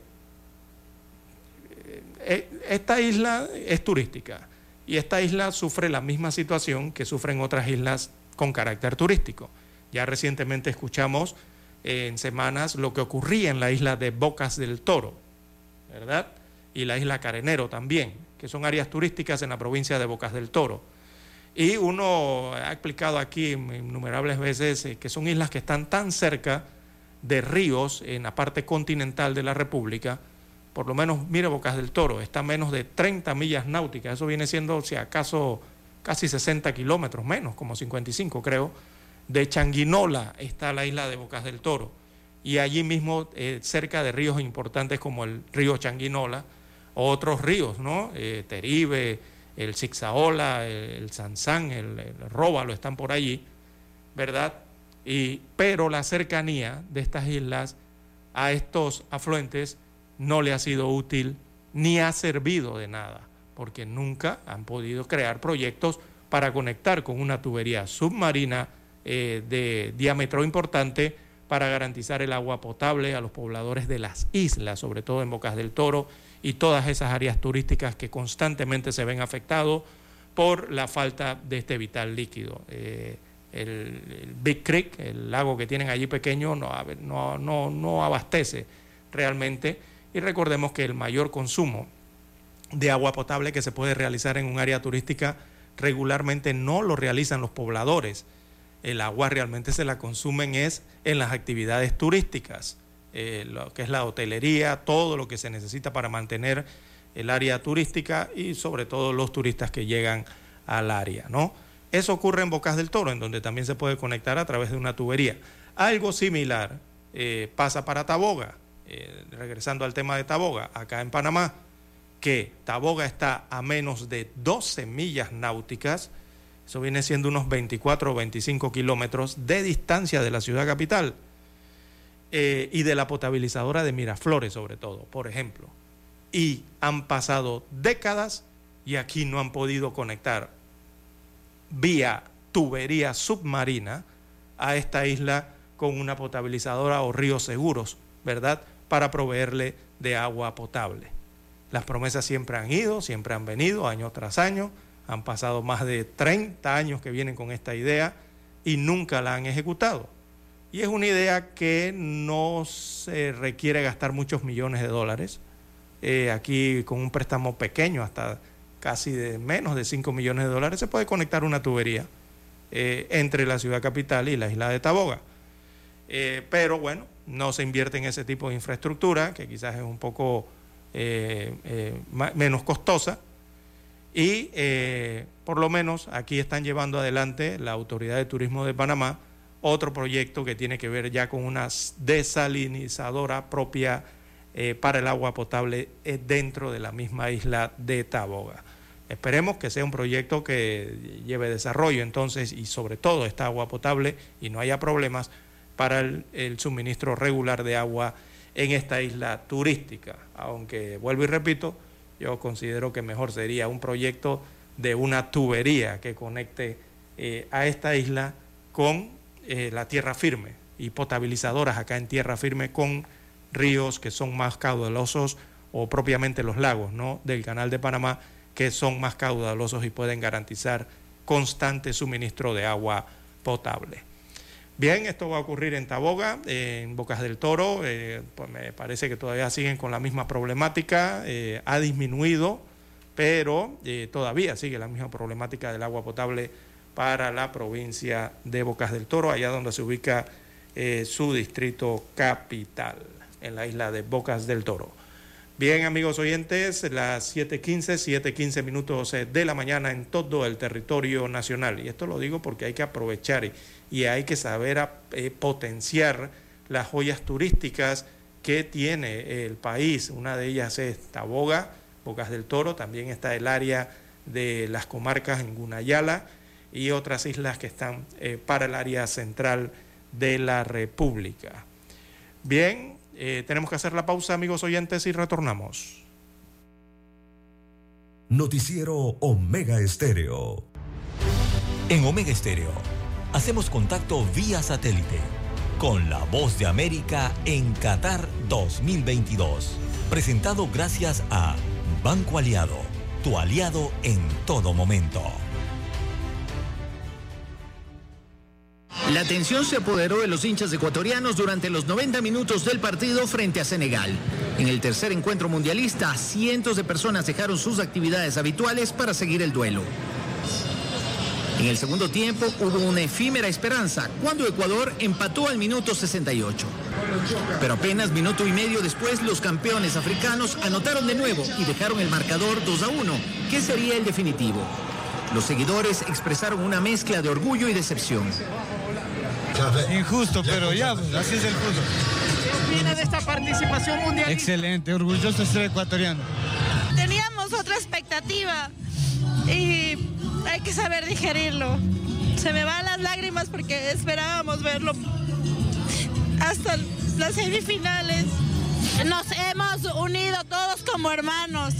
eh, esta isla es turística y esta isla sufre la misma situación que sufren otras islas con carácter turístico. Ya recientemente escuchamos en semanas lo que ocurría en la isla de Bocas del Toro, ¿verdad? Y la isla Carenero también, que son áreas turísticas en la provincia de Bocas del Toro. Y uno ha explicado aquí innumerables veces eh, que son islas que están tan cerca de ríos en la parte continental de la República, por lo menos, mire Bocas del Toro, está a menos de 30 millas náuticas, eso viene siendo, si acaso, casi 60 kilómetros menos, como 55 creo. De Changuinola está la isla de Bocas del Toro, y allí mismo, eh, cerca de ríos importantes como el río Changuinola, otros ríos, ¿no? Eh, Teribe, el Zixaola, el, el Sansán, el, el Róbalo están por allí, ¿verdad? Y, pero la cercanía de estas islas a estos afluentes no le ha sido útil ni ha servido de nada, porque nunca han podido crear proyectos para conectar con una tubería submarina eh, de diámetro importante para garantizar el agua potable a los pobladores de las islas, sobre todo en Bocas del Toro y todas esas áreas turísticas que constantemente se ven afectados por la falta de este vital líquido. Eh, el, el Big Creek, el lago que tienen allí pequeño, no, no, no, no abastece realmente. Y recordemos que el mayor consumo de agua potable que se puede realizar en un área turística regularmente no lo realizan los pobladores. El agua realmente se la consumen es en las actividades turísticas, eh, lo que es la hotelería, todo lo que se necesita para mantener el área turística y sobre todo los turistas que llegan al área, ¿no? Eso ocurre en Bocas del Toro, en donde también se puede conectar a través de una tubería. Algo similar eh, pasa para Taboga, eh, regresando al tema de Taboga, acá en Panamá, que Taboga está a menos de 12 millas náuticas, eso viene siendo unos 24 o 25 kilómetros de distancia de la ciudad capital eh, y de la potabilizadora de Miraflores sobre todo, por ejemplo. Y han pasado décadas y aquí no han podido conectar vía tubería submarina a esta isla con una potabilizadora o ríos seguros, ¿verdad? Para proveerle de agua potable. Las promesas siempre han ido, siempre han venido, año tras año. Han pasado más de 30 años que vienen con esta idea y nunca la han ejecutado. Y es una idea que no se requiere gastar muchos millones de dólares. Eh, aquí con un préstamo pequeño, hasta casi de menos de 5 millones de dólares, se puede conectar una tubería eh, entre la ciudad capital y la isla de Taboga. Eh, pero bueno, no se invierte en ese tipo de infraestructura, que quizás es un poco menos costosa. Y eh, por lo menos aquí están llevando adelante la Autoridad de Turismo de Panamá otro proyecto que tiene que ver ya con una desalinizadora propia eh, para el agua potable eh, dentro de la misma isla de Taboga. Esperemos que sea un proyecto que lleve desarrollo entonces y sobre todo esta agua potable y no haya problemas para el, el suministro regular de agua en esta isla turística. Aunque vuelvo y repito, yo considero que mejor sería un proyecto de una tubería que conecte eh, a esta isla con eh, la tierra firme y potabilizadoras acá en tierra firme con ríos que son más caudalosos o propiamente los lagos ¿no? del canal de Panamá que son más caudalosos y pueden garantizar constante suministro de agua potable. Bien, esto va a ocurrir en Taboga, en Bocas del Toro, eh, pues me parece que todavía siguen con la misma problemática, eh, ha disminuido, pero eh, todavía sigue la misma problemática del agua potable para la provincia de Bocas del Toro, allá donde se ubica su distrito capital, en la isla de Bocas del Toro. Bien, amigos oyentes, las 7:15, 7:15 minutos de la mañana en todo el territorio nacional. Y esto lo digo porque hay que aprovechar y, y hay que saber eh, potenciar las joyas turísticas que tiene el país. Una de ellas es Taboga, Bocas del Toro, también está el área de las comarcas en Gunayala y otras islas que están eh, para el área central de la República. Bien, eh, tenemos que hacer la pausa, amigos oyentes, y retornamos. Noticiero Omega Estéreo. En Omega Estéreo hacemos contacto vía satélite con la voz de América en Qatar 2022. Presentado gracias a Banco Aliado, tu aliado en todo momento. La tensión se apoderó de los hinchas ecuatorianos durante los 90 minutos del partido frente a Senegal. En el tercer encuentro mundialista, cientos de personas dejaron sus actividades habituales para seguir el duelo. En el segundo tiempo hubo una efímera esperanza cuando Ecuador empató al minuto 68. Pero apenas minuto y medio después los campeones africanos anotaron de nuevo y dejaron el marcador 2 a 1, que sería el definitivo. Los seguidores expresaron una mezcla de orgullo y decepción. Injusto, pero ya, pues, así es el fútbol. ¿Qué opina de esta participación mundial? Excelente, orgulloso de ser ecuatoriano. Teníamos otra expectativa y hay que saber digerirlo. Se me van las lágrimas porque esperábamos verlo hasta las semifinales. Nos hemos unido todos como hermanos.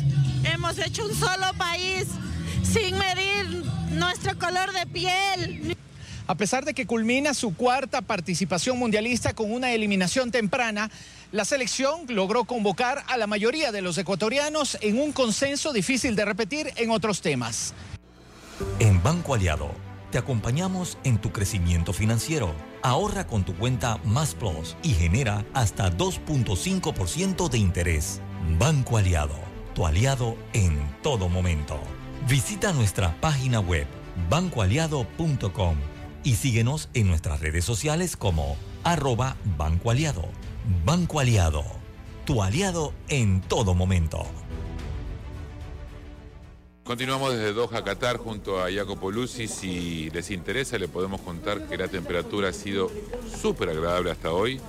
Hemos hecho un solo país sin medir nuestro color de piel. A pesar de que culmina su cuarta participación mundialista con una eliminación temprana, la selección logró convocar a la mayoría de los ecuatorianos en un consenso difícil de repetir en otros temas. En Banco Aliado, te acompañamos en tu crecimiento financiero. Ahorra con tu cuenta Más Plus y genera hasta 2.5% de interés. Banco Aliado, tu aliado en todo momento. Visita nuestra página web bancoaliado.com y síguenos en nuestras redes sociales como arroba Banco Aliado. Banco Aliado, tu aliado en todo momento. Continuamos desde Doha, Qatar, junto a Jacopo Luzzi. Si les interesa, le podemos contar que la temperatura ha sido súper agradable hasta hoy.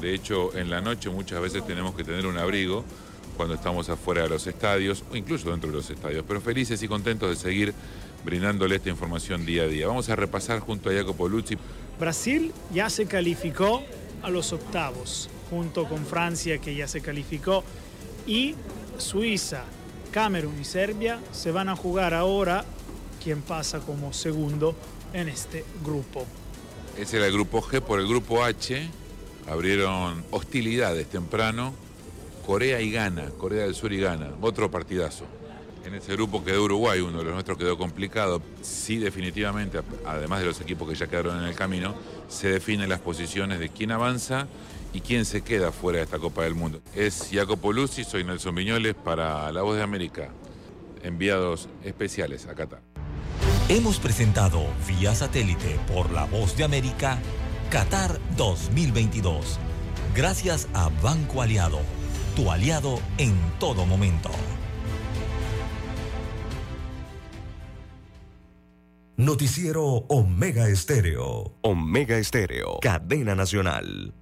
De hecho, en la noche muchas veces tenemos que tener un abrigo cuando estamos afuera de los estadios o incluso dentro de los estadios. Pero felices y contentos de seguir brindándole esta información día a día. Vamos a repasar junto a Jacopo Luzzi. Brasil ya se calificó a los octavos, junto con Francia que ya se calificó, y Suiza, Camerún y Serbia se van a jugar ahora quién pasa como segundo en este grupo. Ese era el grupo G. Por el grupo H abrieron hostilidades temprano. Corea y Ghana, Corea del Sur y Ghana. Otro partidazo. En ese grupo quedó Uruguay, uno de los nuestros quedó complicado. Sí, definitivamente, además de los equipos que ya quedaron en el camino, se definen las posiciones de quién avanza y quién se queda fuera de esta Copa del Mundo. Es Jacopo Luzzi, soy Nelson Viñoles para La Voz de América, enviados especiales a Qatar. Hemos presentado vía satélite por la voz de América Qatar 2022. Gracias a Banco Aliado, tu aliado en todo momento. Noticiero Omega Estéreo. Omega Estéreo. Cadena Nacional.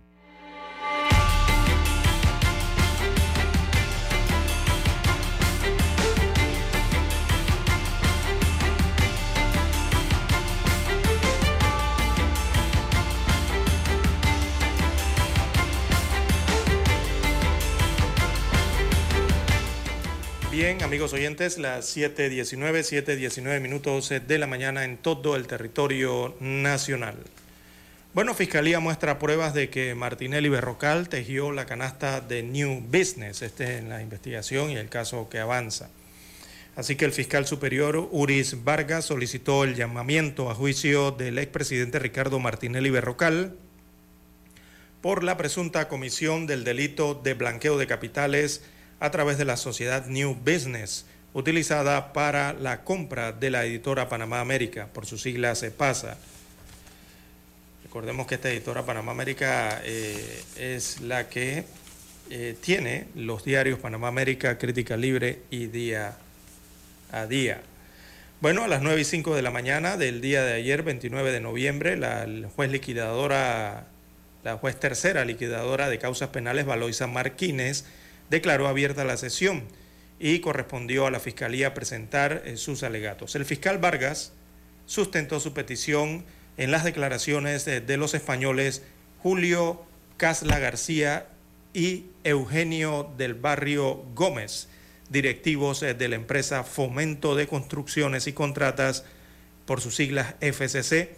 Bien, amigos oyentes, las 7.19, 7.19 minutos de la mañana en todo el territorio nacional. Bueno, Fiscalía muestra pruebas de que Martinelli Berrocal tejió la canasta de New Business, este en la investigación y el caso que avanza. Así que el fiscal superior Uris Vargas solicitó el llamamiento a juicio del expresidente Ricardo Martinelli Berrocal por la presunta comisión del delito de blanqueo de capitales a través de la sociedad New Business, utilizada para la compra de la editora Panamá América, por sus siglas EPASA. Recordemos que esta editora Panamá América eh, es la que eh, tiene los diarios Panamá América, Crítica Libre y Día a Día. Bueno, a las 9 y 5 de la mañana del día de ayer, 29 de noviembre, la juez liquidadora, la juez tercera liquidadora de causas penales, Valoisa Martínez, declaró abierta la sesión y correspondió a la Fiscalía presentar eh, sus alegatos. El fiscal Vargas sustentó su petición en las declaraciones de, de los españoles Julio Casla García y Eugenio del Barrio Gómez, directivos eh, de la empresa Fomento de Construcciones y Contratas, por sus siglas FCC.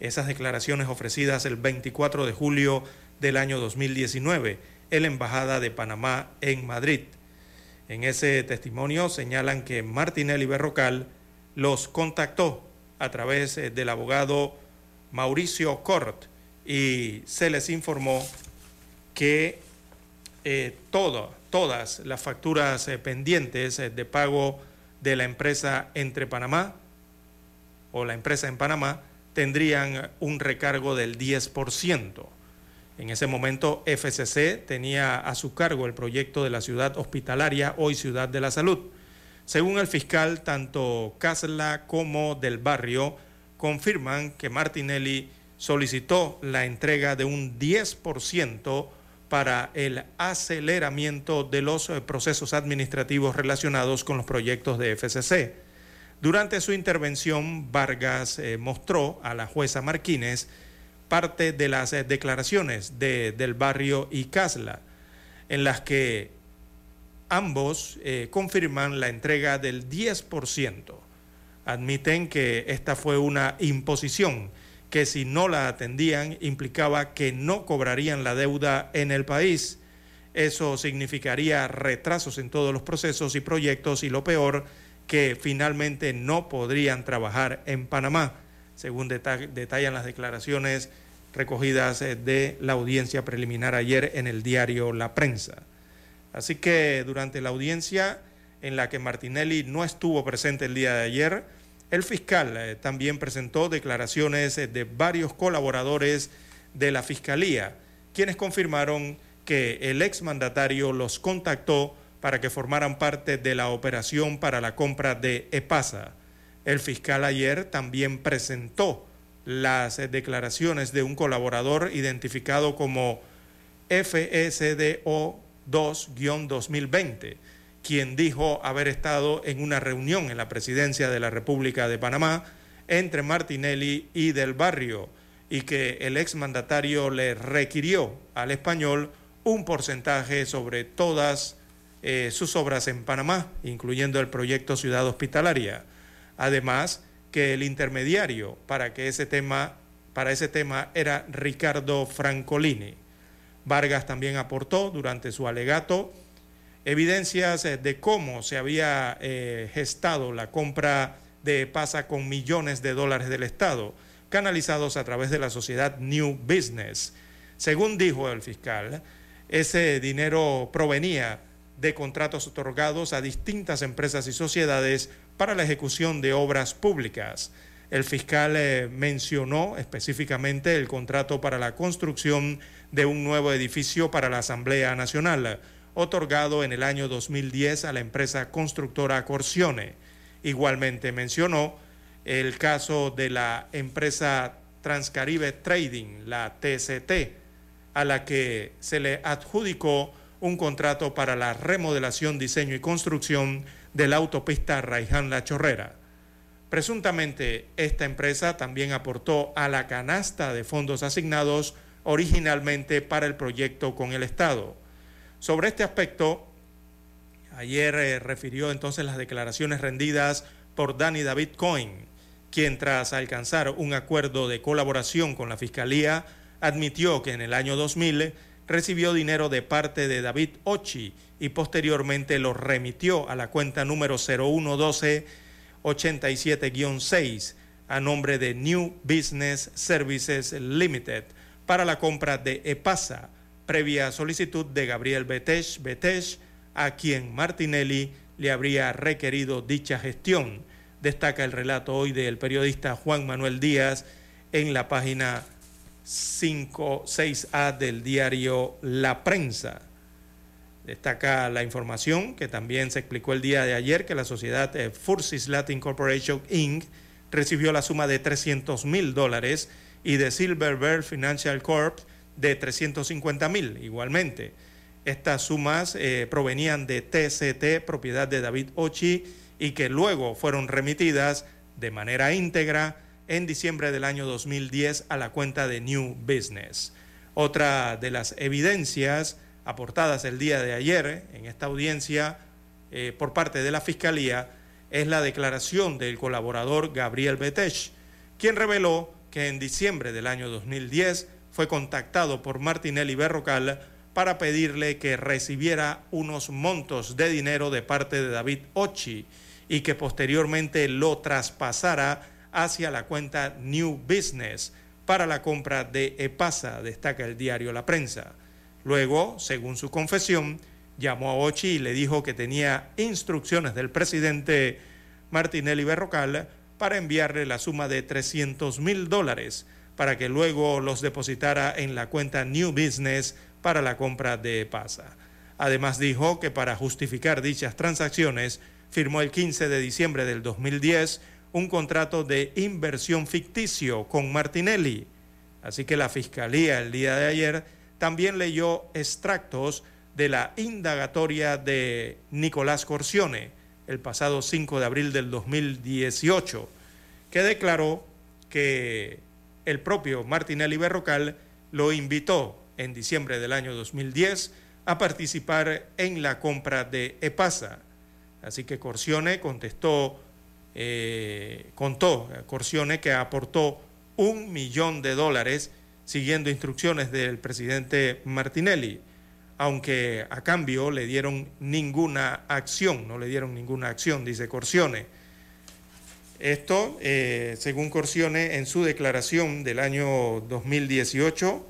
Esas declaraciones ofrecidas el 24 de julio del año 2019 en Embajada de Panamá en Madrid. En ese testimonio señalan que Martinelli Berrocal los contactó a través eh, del abogado Mauricio Cort y se les informó que eh, todas las facturas eh, pendientes de pago de la empresa entre Panamá o la empresa en Panamá tendrían un recargo del 10%. En ese momento FCC tenía a su cargo el proyecto de la ciudad hospitalaria, hoy Ciudad de la Salud. Según el fiscal, tanto Casla como del barrio confirman que Martinelli solicitó la entrega de un 10% para el aceleramiento de los eh, procesos administrativos relacionados con los proyectos de FCC. Durante su intervención, Vargas eh, mostró a la jueza Martínez parte de las eh, declaraciones de, del barrio y Casla, en las que ambos eh, confirman la entrega del 10%. Admiten que esta fue una imposición que si no la atendían implicaba que no cobrarían la deuda en el país. Eso significaría retrasos en todos los procesos y proyectos y lo peor, que finalmente no podrían trabajar en Panamá, según deta- detallan las declaraciones recogidas eh, de la audiencia preliminar ayer en el diario La Prensa. Así que durante la audiencia en la que Martinelli no estuvo presente el día de ayer, el fiscal eh, también presentó declaraciones eh, de varios colaboradores de la Fiscalía, quienes confirmaron que el exmandatario los contactó para que formaran parte de la operación para la compra de EPASA. El fiscal ayer también presentó las eh, declaraciones de un colaborador identificado como FSDO 2-2020, quien dijo haber estado en una reunión en la presidencia de la República de Panamá entre Martinelli y Del Barrio y que el exmandatario le requirió al español un porcentaje sobre todas eh, sus obras en Panamá, incluyendo el proyecto Ciudad Hospitalaria. Además, que el intermediario para que ese tema para ese tema era Ricardo Francolini. Vargas también aportó durante su alegato evidencias eh, de cómo se había eh, gestado la compra de PASA con millones de dólares del Estado, canalizados a través de la sociedad New Business. Según dijo el fiscal, ese dinero provenía de contratos otorgados a distintas empresas y sociedades para la ejecución de obras públicas. El fiscal eh, mencionó específicamente el contrato para la construcción de un nuevo edificio para la Asamblea Nacional, otorgado en el año 2010 a la empresa constructora Corsione. Igualmente mencionó el caso de la empresa Transcaribe Trading, la TCT, a la que se le adjudicó un contrato para la remodelación, diseño y construcción de la autopista Raiján La Chorrera. Presuntamente, esta empresa también aportó a la canasta de fondos asignados originalmente para el proyecto con el Estado. Sobre este aspecto, ayer eh, refirió entonces las declaraciones rendidas por Danny David Cohen, quien tras alcanzar un acuerdo de colaboración con la Fiscalía, admitió que en el año 2000 recibió dinero de parte de David Ochi y posteriormente lo remitió a la cuenta número 0112 87-6 a nombre de New Business Services Limited para la compra de EPASA, previa solicitud de Gabriel Betesh Betesh, a quien Martinelli le habría requerido dicha gestión. Destaca el relato hoy del periodista Juan Manuel Díaz en la página 56A del diario La Prensa. Destaca la información que también se explicó el día de ayer que la sociedad eh, Fursis Latin Corporation Inc. recibió la suma de 300 mil dólares y de Silver Bear Financial Corp de 350 mil igualmente. Estas sumas eh, provenían de TCT, propiedad de David Ochi, y que luego fueron remitidas de manera íntegra en diciembre del año 2010 a la cuenta de New Business. Otra de las evidencias aportadas el día de ayer en esta audiencia eh, por parte de la Fiscalía es la declaración del colaborador Gabriel Betech, quien reveló que en diciembre del año 2010 fue contactado por Martinelli Berrocal para pedirle que recibiera unos montos de dinero de parte de David Ochi y que posteriormente lo traspasara hacia la cuenta New Business para la compra de EPASA, destaca el diario La Prensa. Luego, según su confesión, llamó a Ochi y le dijo que tenía instrucciones del presidente Martinelli Berrocal para enviarle la suma de 300 mil dólares para que luego los depositara en la cuenta New Business para la compra de PASA. Además dijo que para justificar dichas transacciones firmó el 15 de diciembre del 2010 un contrato de inversión ficticio con Martinelli. Así que la Fiscalía el día de ayer también leyó extractos de la indagatoria de Nicolás Corcione el pasado 5 de abril del 2018, que declaró que el propio Martinelli Berrocal lo invitó en diciembre del año 2010 a participar en la compra de EPASA. Así que Corcione contestó, eh, contó Corcione que aportó un millón de dólares siguiendo instrucciones del presidente Martinelli, aunque a cambio le dieron ninguna acción, no le dieron ninguna acción, dice Corcione. Esto, eh, según Corcione, en su declaración del año 2018,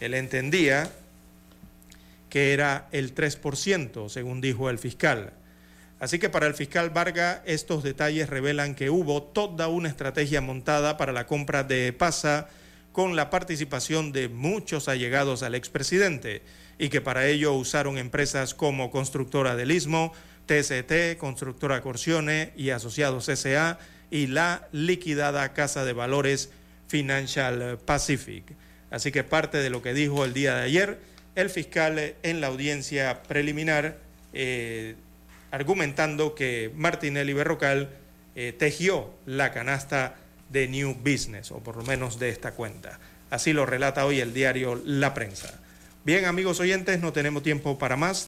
él entendía que era el 3%, según dijo el fiscal. Así que para el fiscal Varga, estos detalles revelan que hubo toda una estrategia montada para la compra de PASA con la participación de muchos allegados al expresidente y que para ello usaron empresas como Constructora del Istmo, TCT, Constructora Corsione y Asociados SA y la liquidada Casa de Valores Financial Pacific. Así que parte de lo que dijo el día de ayer el fiscal en la audiencia preliminar, eh, argumentando que Martinelli Berrocal eh, tejió la canasta de New Business, o por lo menos de esta cuenta. Así lo relata hoy el diario La Prensa. Bien, amigos oyentes, no tenemos tiempo para más.